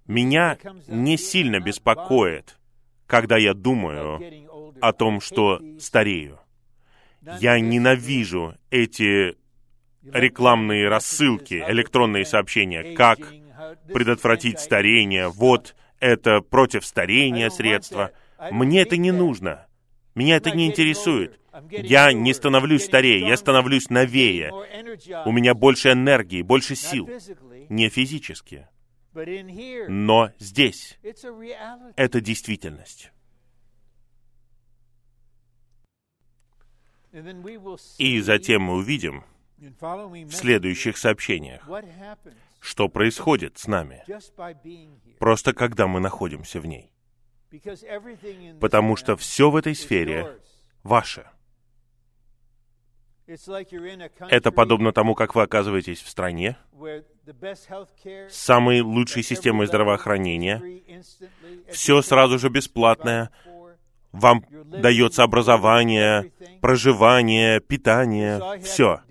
меня не сильно беспокоит, когда я думаю о том, что старею. Я ненавижу эти рекламные рассылки, электронные сообщения, как предотвратить старение, вот это против старения средства. Мне это не нужно. Меня это не интересует. Я не становлюсь старее, я становлюсь новее. У меня больше энергии, больше сил. Не физически. Но здесь это действительность. И затем мы увидим в следующих сообщениях, что происходит с нами, просто когда мы находимся в ней. Потому что все в этой сфере ваше. Это подобно тому, как вы оказываетесь в стране с самой лучшей системой здравоохранения. Все сразу же бесплатное. Вам дается образование, проживание, питание, все.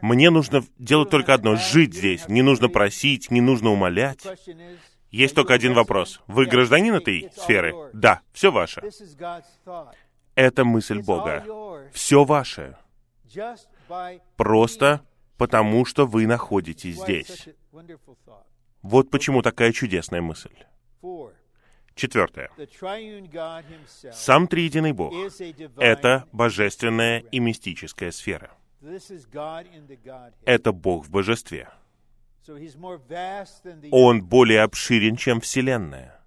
Мне нужно делать только одно — жить здесь. Не нужно просить, не нужно умолять. Есть только один вопрос. Вы гражданин этой сферы? Да, все ваше. Это мысль Бога. Все ваше просто потому, что вы находитесь здесь. Вот почему такая чудесная мысль. Четвертое. Сам Триединый Бог — это божественная и мистическая сфера. Это Бог в божестве. Он более обширен, чем Вселенная.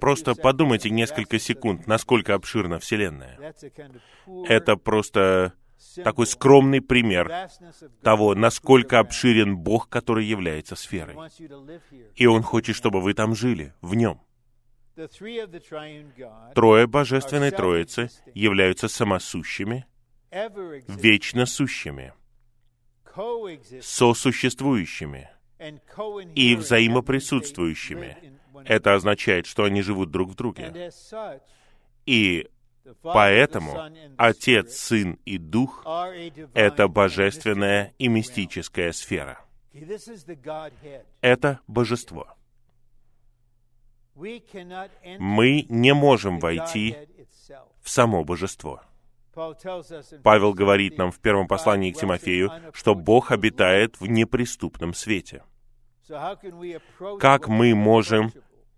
Просто подумайте несколько секунд, насколько обширна Вселенная. Это просто такой скромный пример того, насколько обширен Бог, который является сферой. И Он хочет, чтобы вы там жили, в Нем. Трое Божественной Троицы являются самосущими, вечно сущими, сосуществующими и взаимоприсутствующими это означает, что они живут друг в друге. И поэтому Отец, Сын и Дух — это божественная и мистическая сфера. Это божество. Мы не можем войти в само божество. Павел говорит нам в первом послании к Тимофею, что Бог обитает в неприступном свете. Как мы можем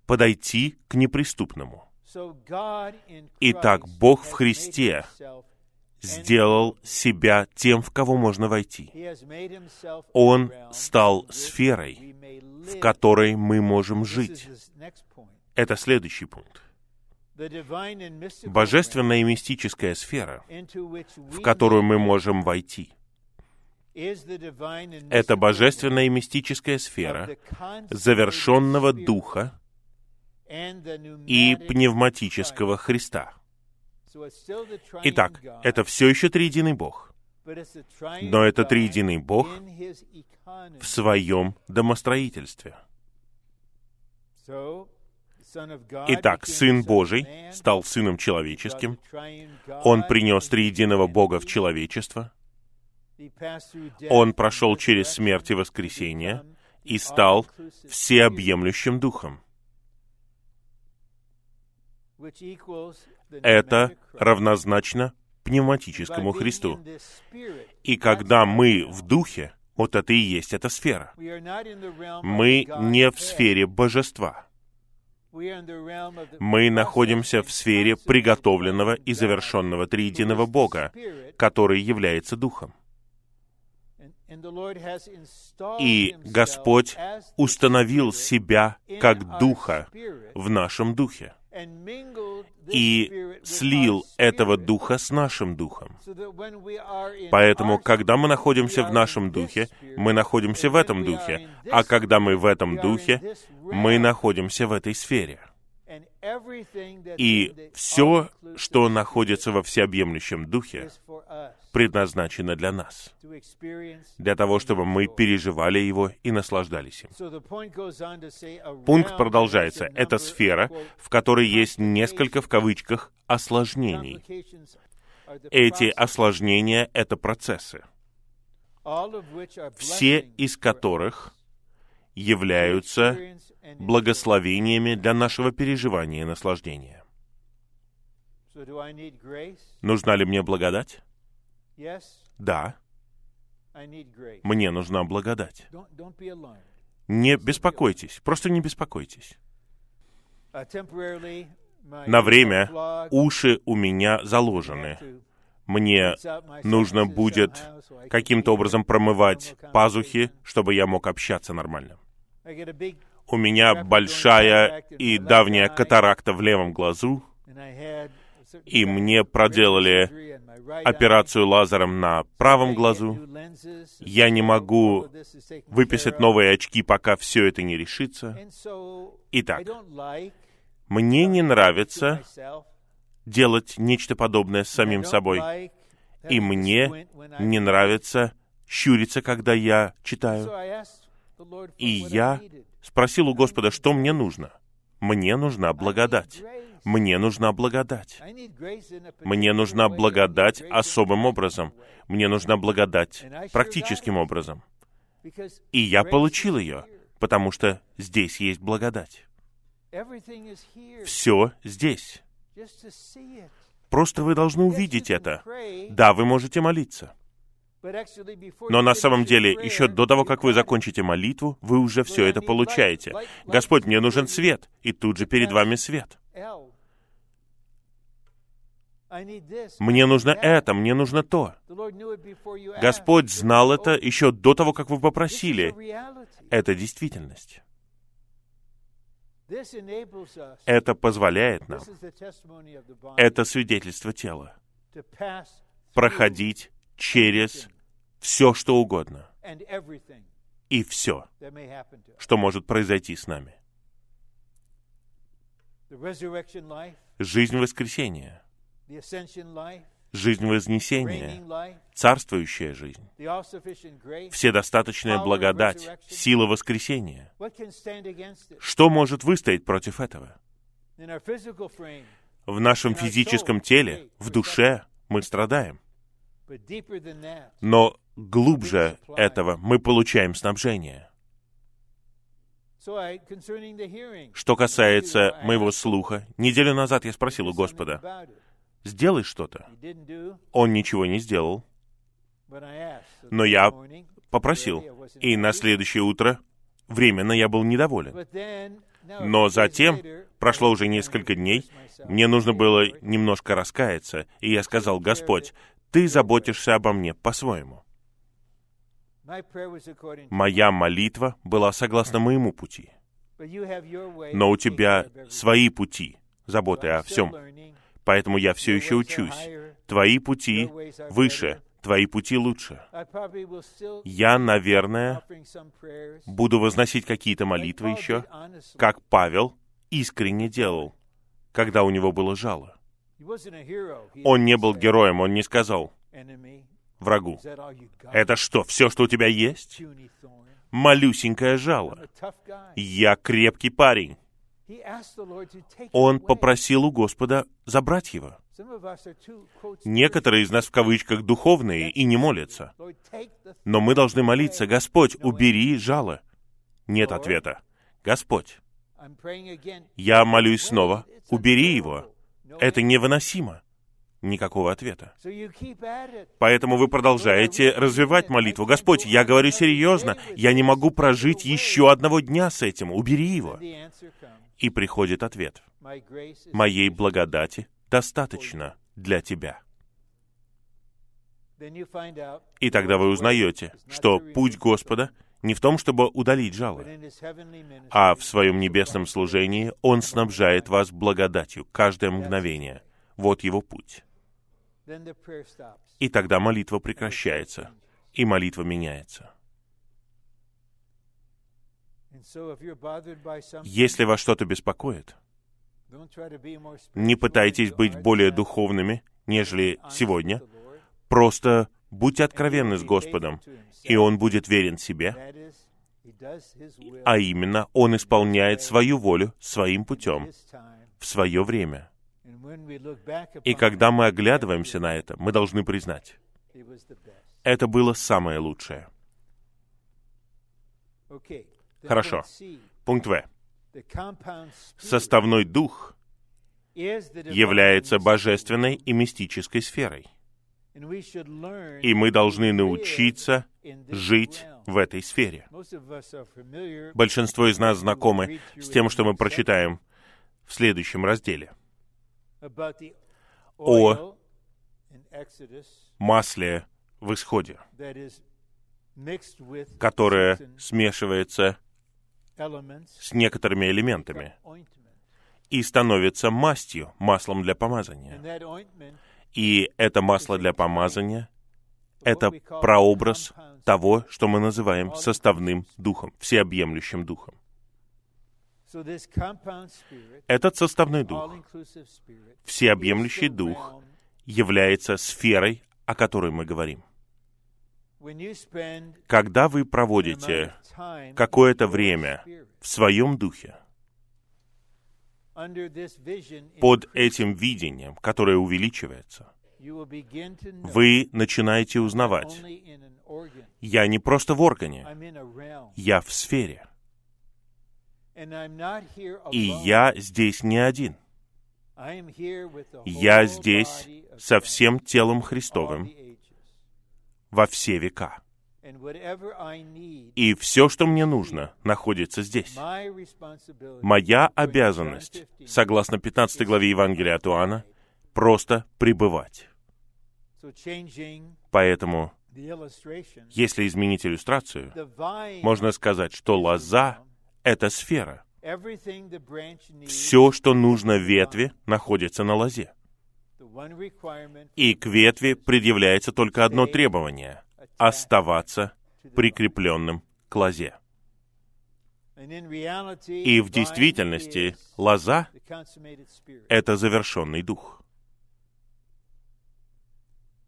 подойти к неприступному. Итак, Бог в Христе сделал себя тем, в кого можно войти. Он стал сферой, в которой мы можем жить. Это следующий пункт. Божественная и мистическая сфера, в которую мы можем войти, это божественная и мистическая сфера завершенного Духа, и пневматического Христа. Итак, это все еще триединый Бог. Но это триединый Бог в своем домостроительстве. Итак, Сын Божий стал Сыном Человеческим. Он принес триединого Бога в человечество. Он прошел через смерть и воскресение и стал всеобъемлющим Духом. Это равнозначно пневматическому Христу. И когда мы в Духе, вот это и есть эта сфера. Мы не в сфере божества. Мы находимся в сфере приготовленного и завершенного триединого Бога, который является Духом. И Господь установил себя как Духа в нашем Духе и слил этого Духа с нашим Духом. Поэтому, когда мы находимся в нашем Духе, мы находимся в этом Духе, а когда мы в этом Духе, мы находимся в этой сфере. И все, что находится во всеобъемлющем Духе, предназначено для нас, для того, чтобы мы переживали его и наслаждались им. Пункт продолжается. Это сфера, в которой есть несколько, в кавычках, осложнений. Эти осложнения — это процессы, все из которых являются благословениями для нашего переживания и наслаждения. Нужна ли мне благодать? Да. Мне нужна благодать. Не беспокойтесь, просто не беспокойтесь. Uh, На время уши у меня заложены. Мне нужно будет каким-то образом промывать пазухи, чтобы я мог общаться нормально. У меня большая и давняя катаракта в левом глазу, и мне проделали операцию лазером на правом глазу. Я не могу выписать новые очки, пока все это не решится. Итак, мне не нравится делать нечто подобное с самим собой. И мне не нравится щуриться, когда я читаю. И я спросил у Господа, что мне нужно. Мне нужна благодать. Мне нужна благодать. Мне нужна благодать особым образом. Мне нужна благодать практическим образом. И я получил ее, потому что здесь есть благодать. Все здесь. Просто вы должны увидеть это. Да, вы можете молиться. Но на самом деле, еще до того, как вы закончите молитву, вы уже все это получаете. Господь, мне нужен свет. И тут же перед вами свет. Мне нужно это, мне нужно то. Господь знал это еще до того, как вы попросили. Это действительность. Это позволяет нам, это свидетельство тела, проходить через все, что угодно, и все, что может произойти с нами. Жизнь воскресения — жизнь вознесения, царствующая жизнь, вседостаточная благодать, сила воскресения. Что может выстоять против этого? В нашем физическом теле, в душе мы страдаем. Но глубже этого мы получаем снабжение. Что касается моего слуха, неделю назад я спросил у Господа, сделай что-то. Он ничего не сделал. Но я попросил. И на следующее утро временно я был недоволен. Но затем, прошло уже несколько дней, мне нужно было немножко раскаяться, и я сказал, «Господь, Ты заботишься обо мне по-своему». Моя молитва была согласно моему пути. Но у тебя свои пути заботы о всем. Поэтому я все еще учусь. Твои пути выше, твои пути лучше. Я, наверное, буду возносить какие-то молитвы еще, как Павел искренне делал, когда у него было жало. Он не был героем, он не сказал врагу, «Это что, все, что у тебя есть?» Малюсенькое жало. Я крепкий парень. Он попросил у Господа забрать его. Некоторые из нас в кавычках духовные и не молятся. Но мы должны молиться, Господь, убери жало. Нет ответа. Господь, я молюсь снова, убери его. Это невыносимо. Никакого ответа. Поэтому вы продолжаете развивать молитву. Господь, я говорю серьезно, я не могу прожить еще одного дня с этим. Убери его. И приходит ответ. Моей благодати достаточно для тебя. И тогда вы узнаете, что путь Господа не в том, чтобы удалить жало, а в своем небесном служении Он снабжает вас благодатью каждое мгновение. Вот Его путь. И тогда молитва прекращается, и молитва меняется. Если вас что-то беспокоит, не пытайтесь быть более духовными, нежели сегодня. Просто будьте откровенны с Господом, и Он будет верен себе, а именно Он исполняет свою волю своим путем, в свое время. И когда мы оглядываемся на это, мы должны признать, это было самое лучшее. Хорошо. Пункт В. Составной дух является божественной и мистической сферой. И мы должны научиться жить в этой сфере. Большинство из нас знакомы с тем, что мы прочитаем в следующем разделе о масле в исходе, которое смешивается с некоторыми элементами и становится мастью, маслом для помазания. И это масло для помазания — это прообраз того, что мы называем составным духом, всеобъемлющим духом. Этот составной дух, всеобъемлющий дух, является сферой, о которой мы говорим. Когда вы проводите какое-то время в своем духе, под этим видением, которое увеличивается, вы начинаете узнавать, я не просто в органе, я в сфере. И я здесь не один. Я здесь со всем телом Христовым во все века. И все, что мне нужно, находится здесь. Моя обязанность, согласно 15 главе Евангелия от Иоанна, просто пребывать. Поэтому, если изменить иллюстрацию, можно сказать, что лоза — это сфера. Все, что нужно ветви, находится на лозе. И к ветви предъявляется только одно требование — оставаться прикрепленным к лозе. И в действительности лоза — это завершенный дух.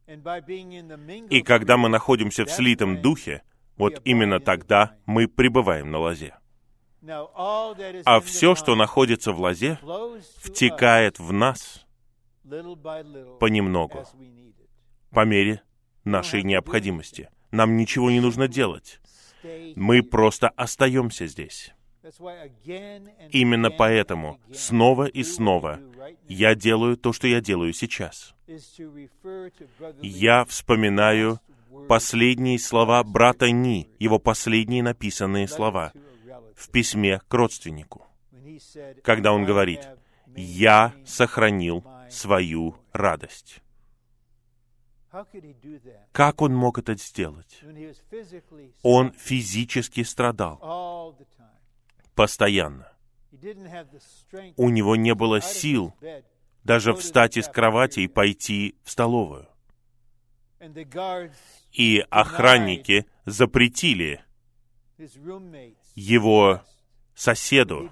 И когда мы находимся в слитом духе, вот именно тогда мы пребываем на лозе. А все, что находится в лозе, втекает в нас понемногу, по мере нашей необходимости. Нам ничего не нужно делать. Мы просто остаемся здесь. Именно поэтому снова и снова я делаю то, что я делаю сейчас. Я вспоминаю последние слова брата Ни, его последние написанные слова в письме к родственнику, когда он говорит, «Я сохранил свою радость». Как он мог это сделать? Он физически страдал. Постоянно. У него не было сил даже встать из кровати и пойти в столовую. И охранники запретили его соседу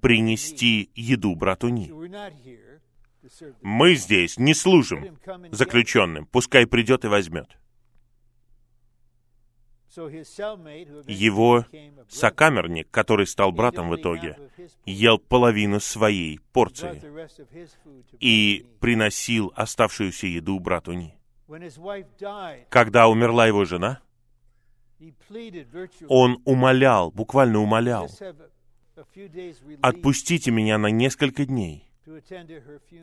принести еду брату Ни. Мы здесь не служим заключенным, пускай придет и возьмет. Его сокамерник, который стал братом в итоге, ел половину своей порции и приносил оставшуюся еду брату Ни. Когда умерла его жена, он умолял, буквально умолял, отпустите меня на несколько дней,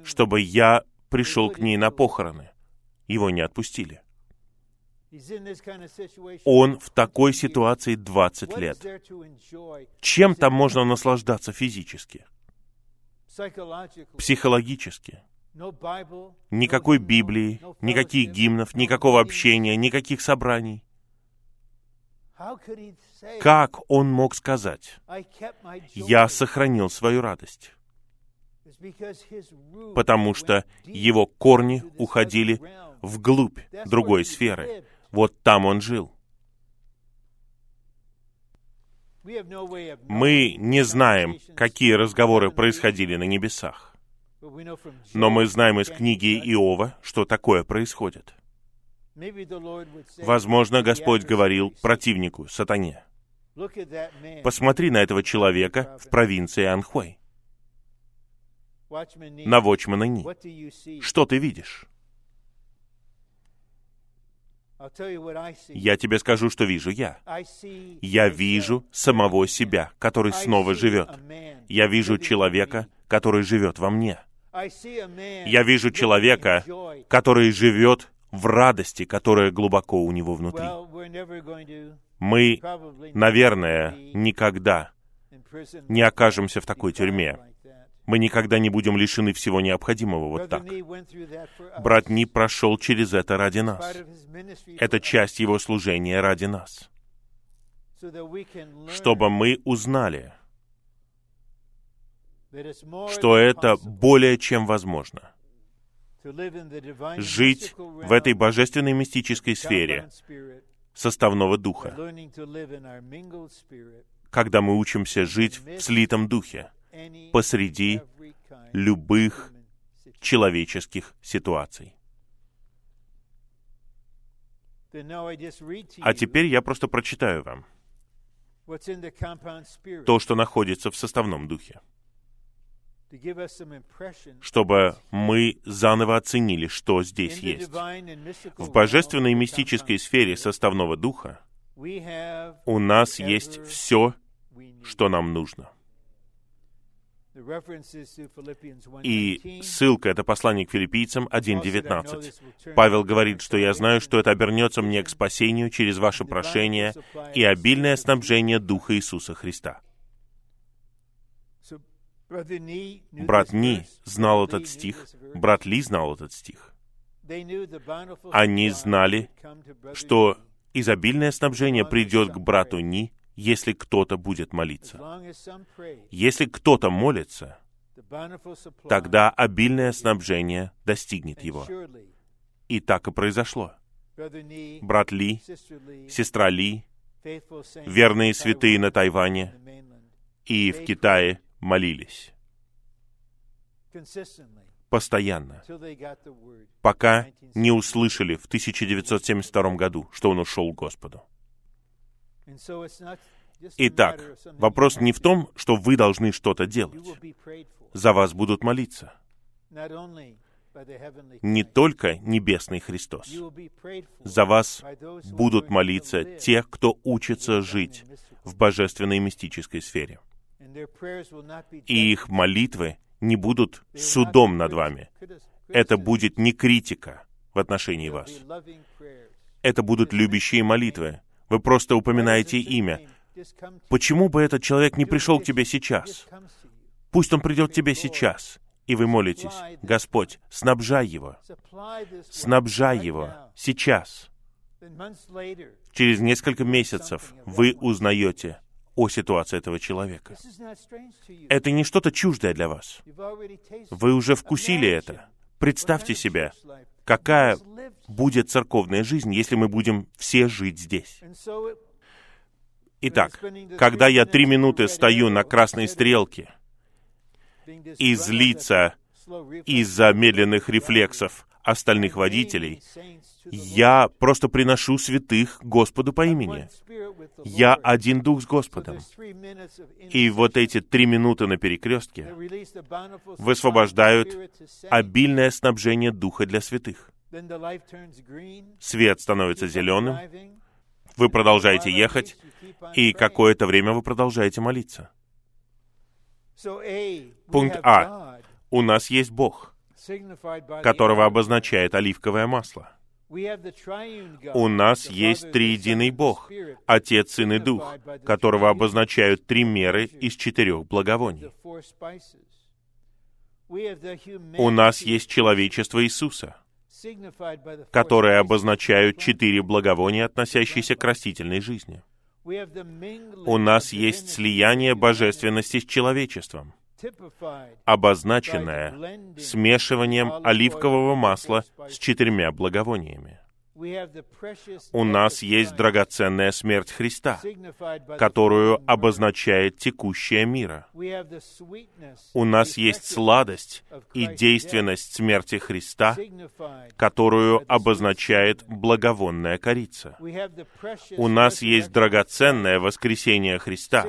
чтобы я пришел к ней на похороны. Его не отпустили. Он в такой ситуации 20 лет. Чем там можно наслаждаться физически? Психологически? Никакой Библии, никаких гимнов, никакого общения, никаких собраний. Как он мог сказать, «Я сохранил свою радость»? Потому что его корни уходили вглубь другой сферы. Вот там он жил. Мы не знаем, какие разговоры происходили на небесах. Но мы знаем из книги Иова, что такое происходит. Возможно, Господь говорил противнику, сатане, «Посмотри на этого человека в провинции Анхуэй, на Вочмана Ни. Что ты видишь?» Я тебе скажу, что вижу я. Я вижу самого себя, который снова живет. Я вижу человека, который живет во мне. Я вижу человека, который живет в радости, которая глубоко у него внутри. Мы, наверное, никогда не окажемся в такой тюрьме. Мы никогда не будем лишены всего необходимого вот так. Брат Ни прошел через это ради нас. Это часть его служения ради нас. Чтобы мы узнали, что это более чем возможно. Жить в этой божественной мистической сфере. составного духа, когда мы учимся жить в слитом духе, посреди любых человеческих ситуаций. А теперь я просто прочитаю вам то, что находится в составном духе, чтобы мы заново оценили, что здесь есть. В божественной и мистической сфере составного духа у нас есть все, что нам нужно. И ссылка — это послание к филиппийцам 1.19. Павел говорит, что я знаю, что это обернется мне к спасению через ваше прошение и обильное снабжение Духа Иисуса Христа. Брат Ни знал этот стих, брат Ли знал этот стих. Они знали, что изобильное снабжение придет к брату Ни если кто-то будет молиться. Если кто-то молится, тогда обильное снабжение достигнет его. И так и произошло. Брат Ли, сестра Ли, верные святые на Тайване и в Китае молились постоянно, пока не услышали в 1972 году, что он ушел к Господу. Итак, вопрос не в том, что вы должны что-то делать. За вас будут молиться. Не только Небесный Христос. За вас будут молиться те, кто учится жить в божественной мистической сфере. И их молитвы не будут судом над вами. Это будет не критика в отношении вас. Это будут любящие молитвы, вы просто упоминаете имя. Почему бы этот человек не пришел к тебе сейчас? Пусть он придет к тебе сейчас. И вы молитесь, Господь, снабжай его. Снабжай его сейчас. Через несколько месяцев вы узнаете о ситуации этого человека. Это не что-то чуждое для вас. Вы уже вкусили это. Представьте себе, какая будет церковная жизнь, если мы будем все жить здесь. Итак, когда я три минуты стою на красной стрелке и злиться из-за медленных рефлексов остальных водителей, я просто приношу святых Господу по имени. Я один дух с Господом. И вот эти три минуты на перекрестке высвобождают обильное снабжение духа для святых. Свет становится зеленым, вы продолжаете ехать, и какое-то время вы продолжаете молиться. Пункт А. У нас есть Бог, которого обозначает оливковое масло. У нас есть триединый Бог, Отец, Сын и Дух, которого обозначают три меры из четырех благовоний. У нас есть человечество Иисуса, которое обозначают четыре благовония, относящиеся к растительной жизни. У нас есть слияние божественности с человечеством — обозначенное смешиванием оливкового масла с четырьмя благовониями. У нас есть драгоценная смерть Христа, которую обозначает текущая мира. У нас есть сладость и действенность смерти Христа, которую обозначает благовонная корица. У нас есть драгоценное воскресение Христа,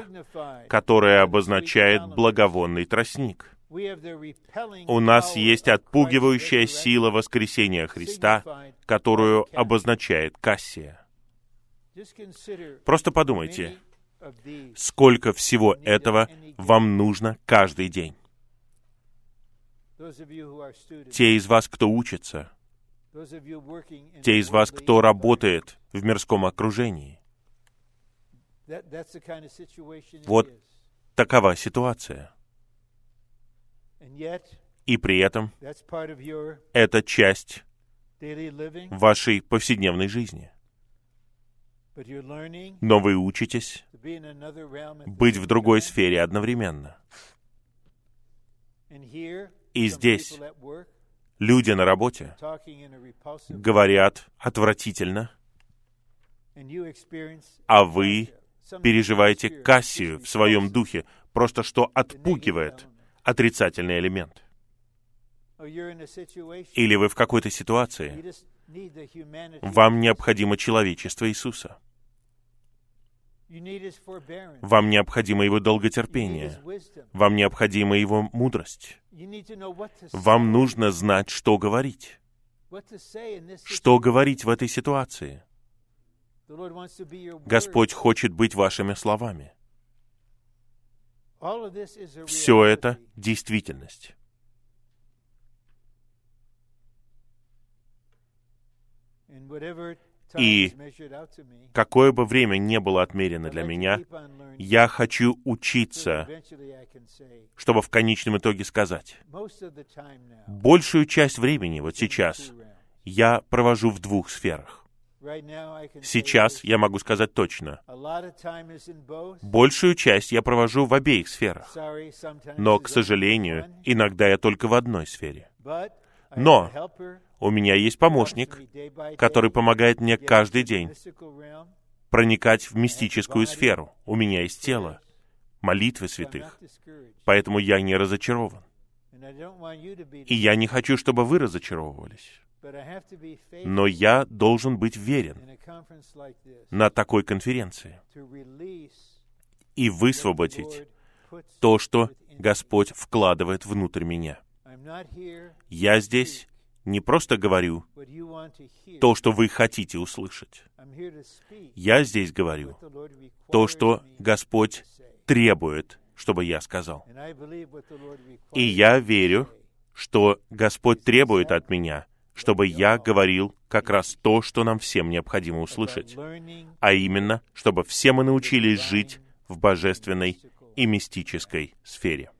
которое обозначает благовонный тростник. У нас есть отпугивающая сила воскресения Христа, которую обозначает Кассия. Просто подумайте, сколько всего этого вам нужно каждый день. Те из вас, кто учится, те из вас, кто работает в мирском окружении. Вот такова ситуация. И при этом это часть вашей повседневной жизни. Но вы учитесь быть в другой сфере одновременно. И здесь люди на работе говорят отвратительно, а вы переживаете кассию в своем духе, просто что отпугивает отрицательный элемент. Или вы в какой-то ситуации, вам необходимо человечество Иисуса. Вам необходимо Его долготерпение. Вам необходима Его мудрость. Вам нужно знать, что говорить. Что говорить в этой ситуации? Господь хочет быть вашими словами. Все это действительность. И какое бы время не было отмерено для меня, я хочу учиться, чтобы в конечном итоге сказать, большую часть времени вот сейчас я провожу в двух сферах. Сейчас я могу сказать точно. Большую часть я провожу в обеих сферах. Но, к сожалению, иногда я только в одной сфере. Но у меня есть помощник, который помогает мне каждый день проникать в мистическую сферу. У меня есть тело, молитвы святых. Поэтому я не разочарован. И я не хочу, чтобы вы разочаровывались. Но я должен быть верен на такой конференции и высвободить то, что Господь вкладывает внутрь меня. Я здесь не просто говорю то, что вы хотите услышать. Я здесь говорю то, что Господь требует, чтобы я сказал. И я верю, что Господь требует от меня — чтобы я говорил как раз то, что нам всем необходимо услышать, а именно, чтобы все мы научились жить в божественной и мистической сфере.